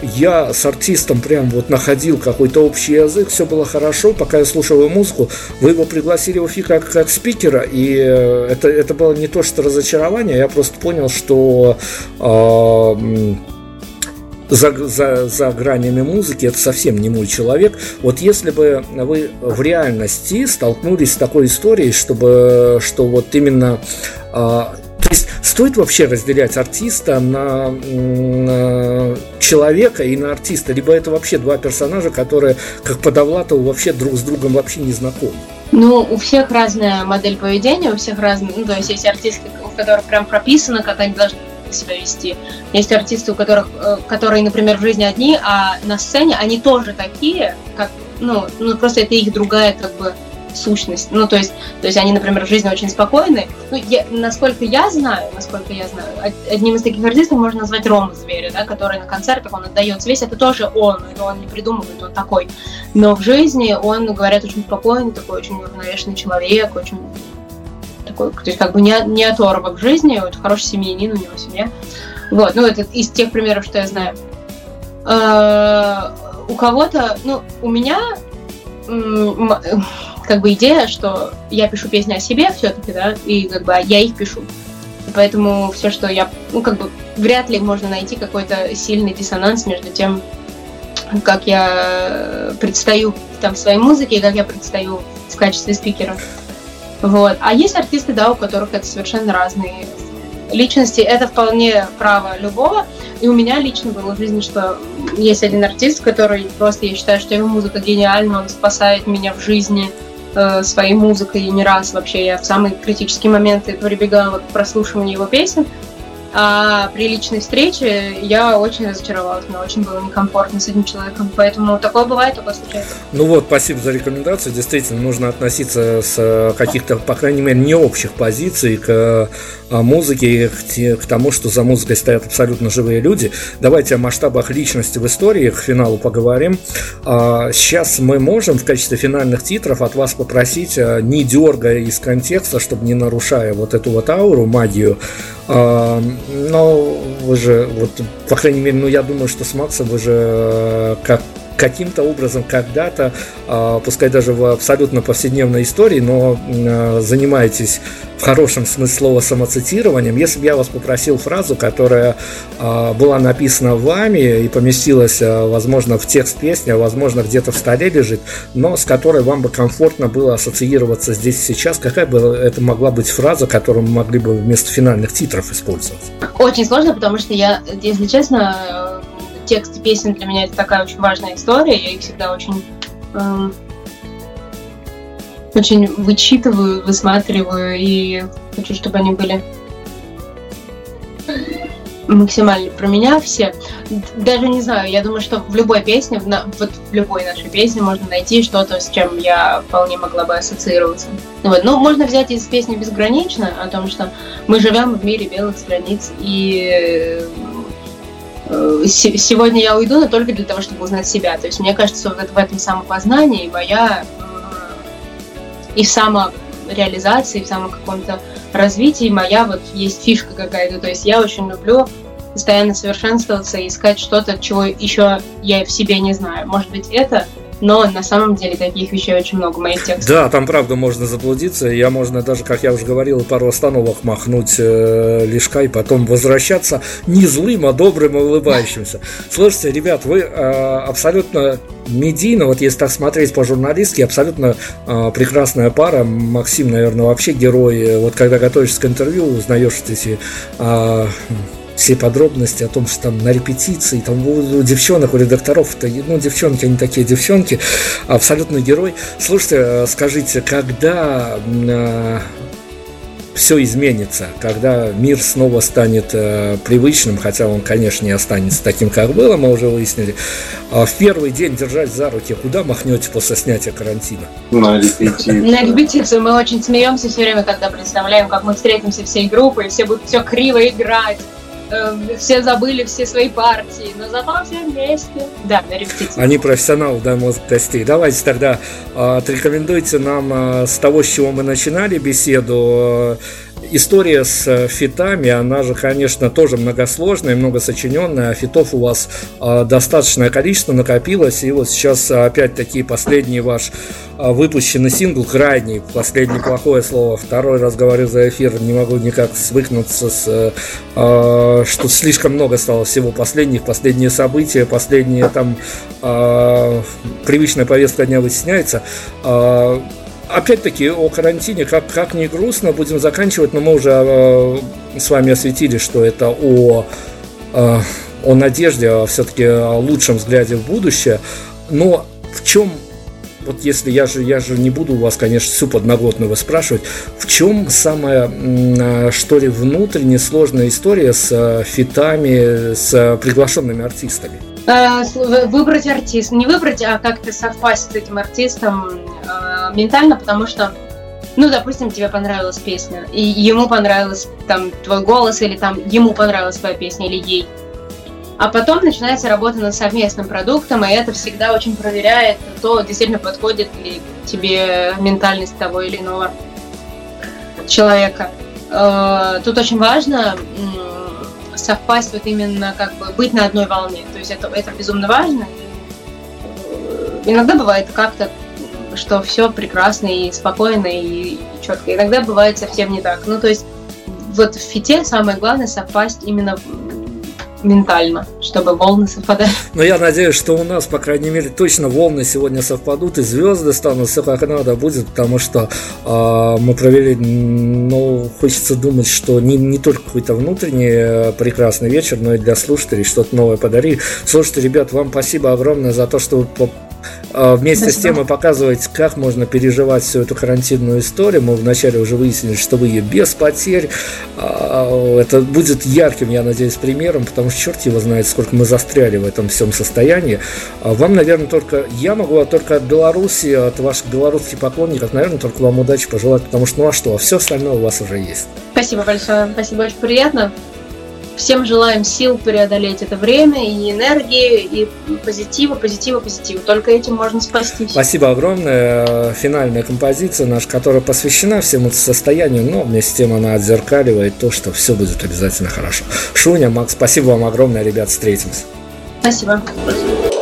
F: я с артистом прям вот находил какой-то общий язык, все было хорошо, пока я слушал его музыку, вы его пригласили в эфир как, как спикера, и э, это, это было не то, что разочарование, я просто понял, что э, за, за, за гранями музыки, это совсем не мой человек. Вот если бы вы в реальности столкнулись с такой историей, чтобы, что вот именно а, то есть стоит вообще разделять артиста на, на человека и на артиста, либо это вообще два персонажа, которые, как по вообще друг с другом вообще не знакомы?
G: Ну, у всех разная модель поведения, у всех разная, ну, то есть есть артисты, у которых прям прописано, как они должны себя вести. Есть артисты, у которых, э, которые, например, в жизни одни, а на сцене они тоже такие, как, ну, ну просто это их другая как бы сущность. Ну, то есть, то есть они, например, в жизни очень спокойны. Ну, я, насколько я знаю, насколько я знаю, одним из таких артистов можно назвать Рома Зверя, да, который на концертах, он отдает весь, это тоже он, это он не придумывает, он такой. Но в жизни он, говорят, очень спокойный, такой очень уравновешенный человек, очень такой, то есть как бы не, не оторвок в жизни, вот хороший семьянин, у него семья. Вот, ну это из тех примеров, что я знаю. Э, у кого-то, ну, у меня как бы идея, что я пишу песни о себе все-таки, да, и как бы я их пишу. поэтому все, что я, ну, как бы вряд ли можно найти какой-то сильный диссонанс между тем, как я предстаю там в своей музыке и как я предстаю в качестве спикера. Вот. А есть артисты, да, у которых это совершенно разные личности. Это вполне право любого. И у меня лично было в жизни, что есть один артист, который просто, я считаю, что его музыка гениальна, он спасает меня в жизни э, своей музыкой. И не раз вообще я в самые критические моменты прибегала к прослушиванию его песен. А при личной встрече я очень разочаровалась, мне очень было некомфортно с этим человеком, поэтому такое бывает, такое случается.
F: Ну вот, спасибо за рекомендацию. Действительно, нужно относиться с э, каких-то, по крайней мере, не общих позиций к э, музыке, к, тому, что за музыкой стоят абсолютно живые люди. Давайте о масштабах личности в истории к финалу поговорим. А, сейчас мы можем в качестве финальных титров от вас попросить, э, не дергая из контекста, чтобы не нарушая вот эту вот ауру, магию, а, но вы же, вот, по крайней мере, ну я думаю, что с Максом вы же э, как каким-то образом когда-то, а, пускай даже в абсолютно повседневной истории, но а, занимаетесь в хорошем смысле слова самоцитированием, если бы я вас попросил фразу, которая была написана вами и поместилась, возможно, в текст песни, а возможно, где-то в столе лежит, но с которой вам бы комфортно было ассоциироваться здесь и сейчас, какая бы это могла быть фраза, которую мы могли бы вместо финальных титров использовать?
G: Очень сложно, потому что я, если честно, текст песен для меня это такая очень важная история. Я их всегда очень эм, очень вычитываю, высматриваю и хочу, чтобы они были максимально про меня все. Даже не знаю, я думаю, что в любой песне, в, вот в любой нашей песне можно найти что-то, с чем я вполне могла бы ассоциироваться. Вот. Ну, можно взять из песни «Безгранично» о том, что мы живем в мире белых страниц, и сегодня я уйду, но только для того, чтобы узнать себя. То есть мне кажется, вот в этом самопознании моя э, и в самореализации, и в самом каком-то развитии моя вот есть фишка какая-то. То есть я очень люблю постоянно совершенствоваться и искать что-то, чего еще я в себе не знаю. Может быть, это но на самом деле таких вещей очень много в моих текстах.
F: Да, там правда можно заблудиться, я можно даже, как я уже говорил, пару остановок махнуть э, лишка и потом возвращаться не злым, а добрым и улыбающимся. Слушайте, ребят, вы э, абсолютно медийно, вот если так смотреть по-журналистски, абсолютно э, прекрасная пара. Максим, наверное, вообще герой. Вот когда готовишься к интервью, узнаешь эти э, все подробности о том, что там на репетиции, там у девчонок, у редакторов, это, ну, девчонки, они такие девчонки, абсолютный герой. Слушайте, э, скажите, когда э, все изменится, когда мир снова станет э, привычным, хотя он, конечно, не останется таким, как было, мы уже выяснили. А в первый день держать за руки, куда махнете после снятия карантина?
G: На репетицию. На репетицию. Мы очень смеемся все время, когда представляем, как мы встретимся всей группой, и все будут все криво играть э, все забыли все свои партии, но зато все вместе. Да, на репетиции.
F: Они профессионалы, да, мозг костей. Давайте тогда э, отрекомендуйте нам э, с того, с чего мы начинали беседу, э, история с э, фитами, она же, конечно, тоже многосложная, многосочиненная. А фитов у вас э, достаточное количество накопилось. И вот сейчас опять-таки последний ваш э, выпущенный сингл, крайний, последний плохое слово. Второй раз говорю за эфир, не могу никак свыкнуться с, э, э, что слишком много стало всего последних, последние события, последние там э, привычная повестка дня вытесняется. Э, опять-таки о карантине, как, как ни грустно, будем заканчивать, но мы уже э, с вами осветили, что это о, э, о надежде, о все-таки о лучшем взгляде в будущее. Но в чем вот если я же, я же не буду у вас, конечно, всю подноготную спрашивать, в чем самая, что ли, внутренняя сложная история с фитами, с приглашенными артистами?
G: Э, выбрать артиста. Не выбрать, а как-то совпасть с этим артистом э, ментально, потому что, ну, допустим, тебе понравилась песня, и ему понравилась там твой голос, или там ему понравилась твоя песня, или ей. А потом начинается работа над совместным продуктом, и это всегда очень проверяет то, действительно подходит ли тебе ментальность того или иного человека. Э, тут очень важно совпасть вот именно как бы быть на одной волне. То есть это, это безумно важно. Иногда бывает как-то, что все прекрасно и спокойно и, и четко. Иногда бывает совсем не так. Ну, то есть вот в фите самое главное совпасть именно ментально, чтобы волны совпадали. *laughs*
F: Но я надеюсь, что у нас, по крайней мере, точно волны сегодня совпадут, и звезды станут, все как надо будет, потому что э, мы провели, ну, хочется думать, что не, не только какой-то внутренний э, прекрасный вечер, но и для слушателей что-то новое подарили. Слушайте, ребят, вам спасибо огромное за то, что вы вместе Спасибо. с тем и показывать, как можно переживать всю эту карантинную историю. Мы вначале уже выяснили, что вы ее без потерь. А, это будет ярким, я надеюсь, примером, потому что черт его знает, сколько мы застряли в этом всем состоянии. А вам, наверное, только я могу только от Беларуси, от ваших белорусских поклонников, наверное, только вам удачи пожелать, потому что ну а что, все остальное у вас уже есть.
G: Спасибо большое, спасибо, очень приятно. Всем желаем сил преодолеть это время и энергии, и позитива, позитива, позитива. Только этим можно спастись.
F: Спасибо огромное. Финальная композиция наша, которая посвящена всему состоянию, но вместе с тем она отзеркаливает то, что все будет обязательно хорошо. Шуня, Макс, спасибо вам огромное, ребят, встретимся.
G: Спасибо. спасибо.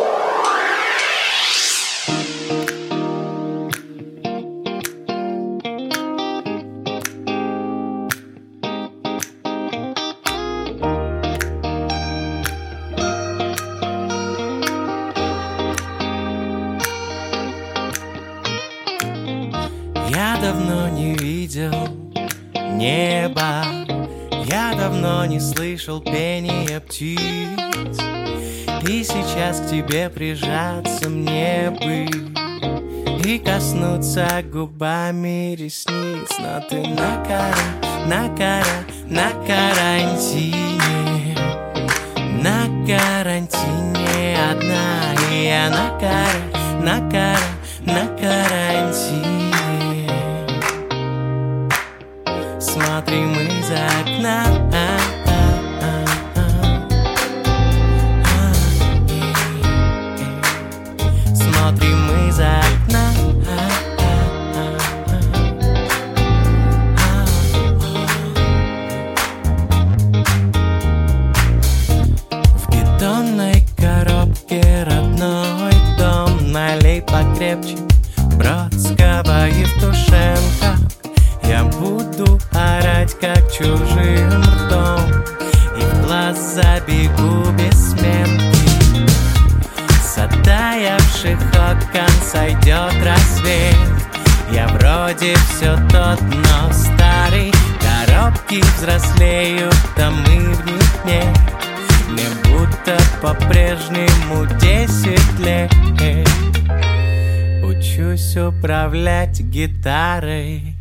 A: тебе прижаться мне бы И коснуться губами ресниц. Но ты на кара, на кара, на карантине На карантине одна. И я на кара, на кара, на карантине. Смотри мы из окна. управлять гитарой.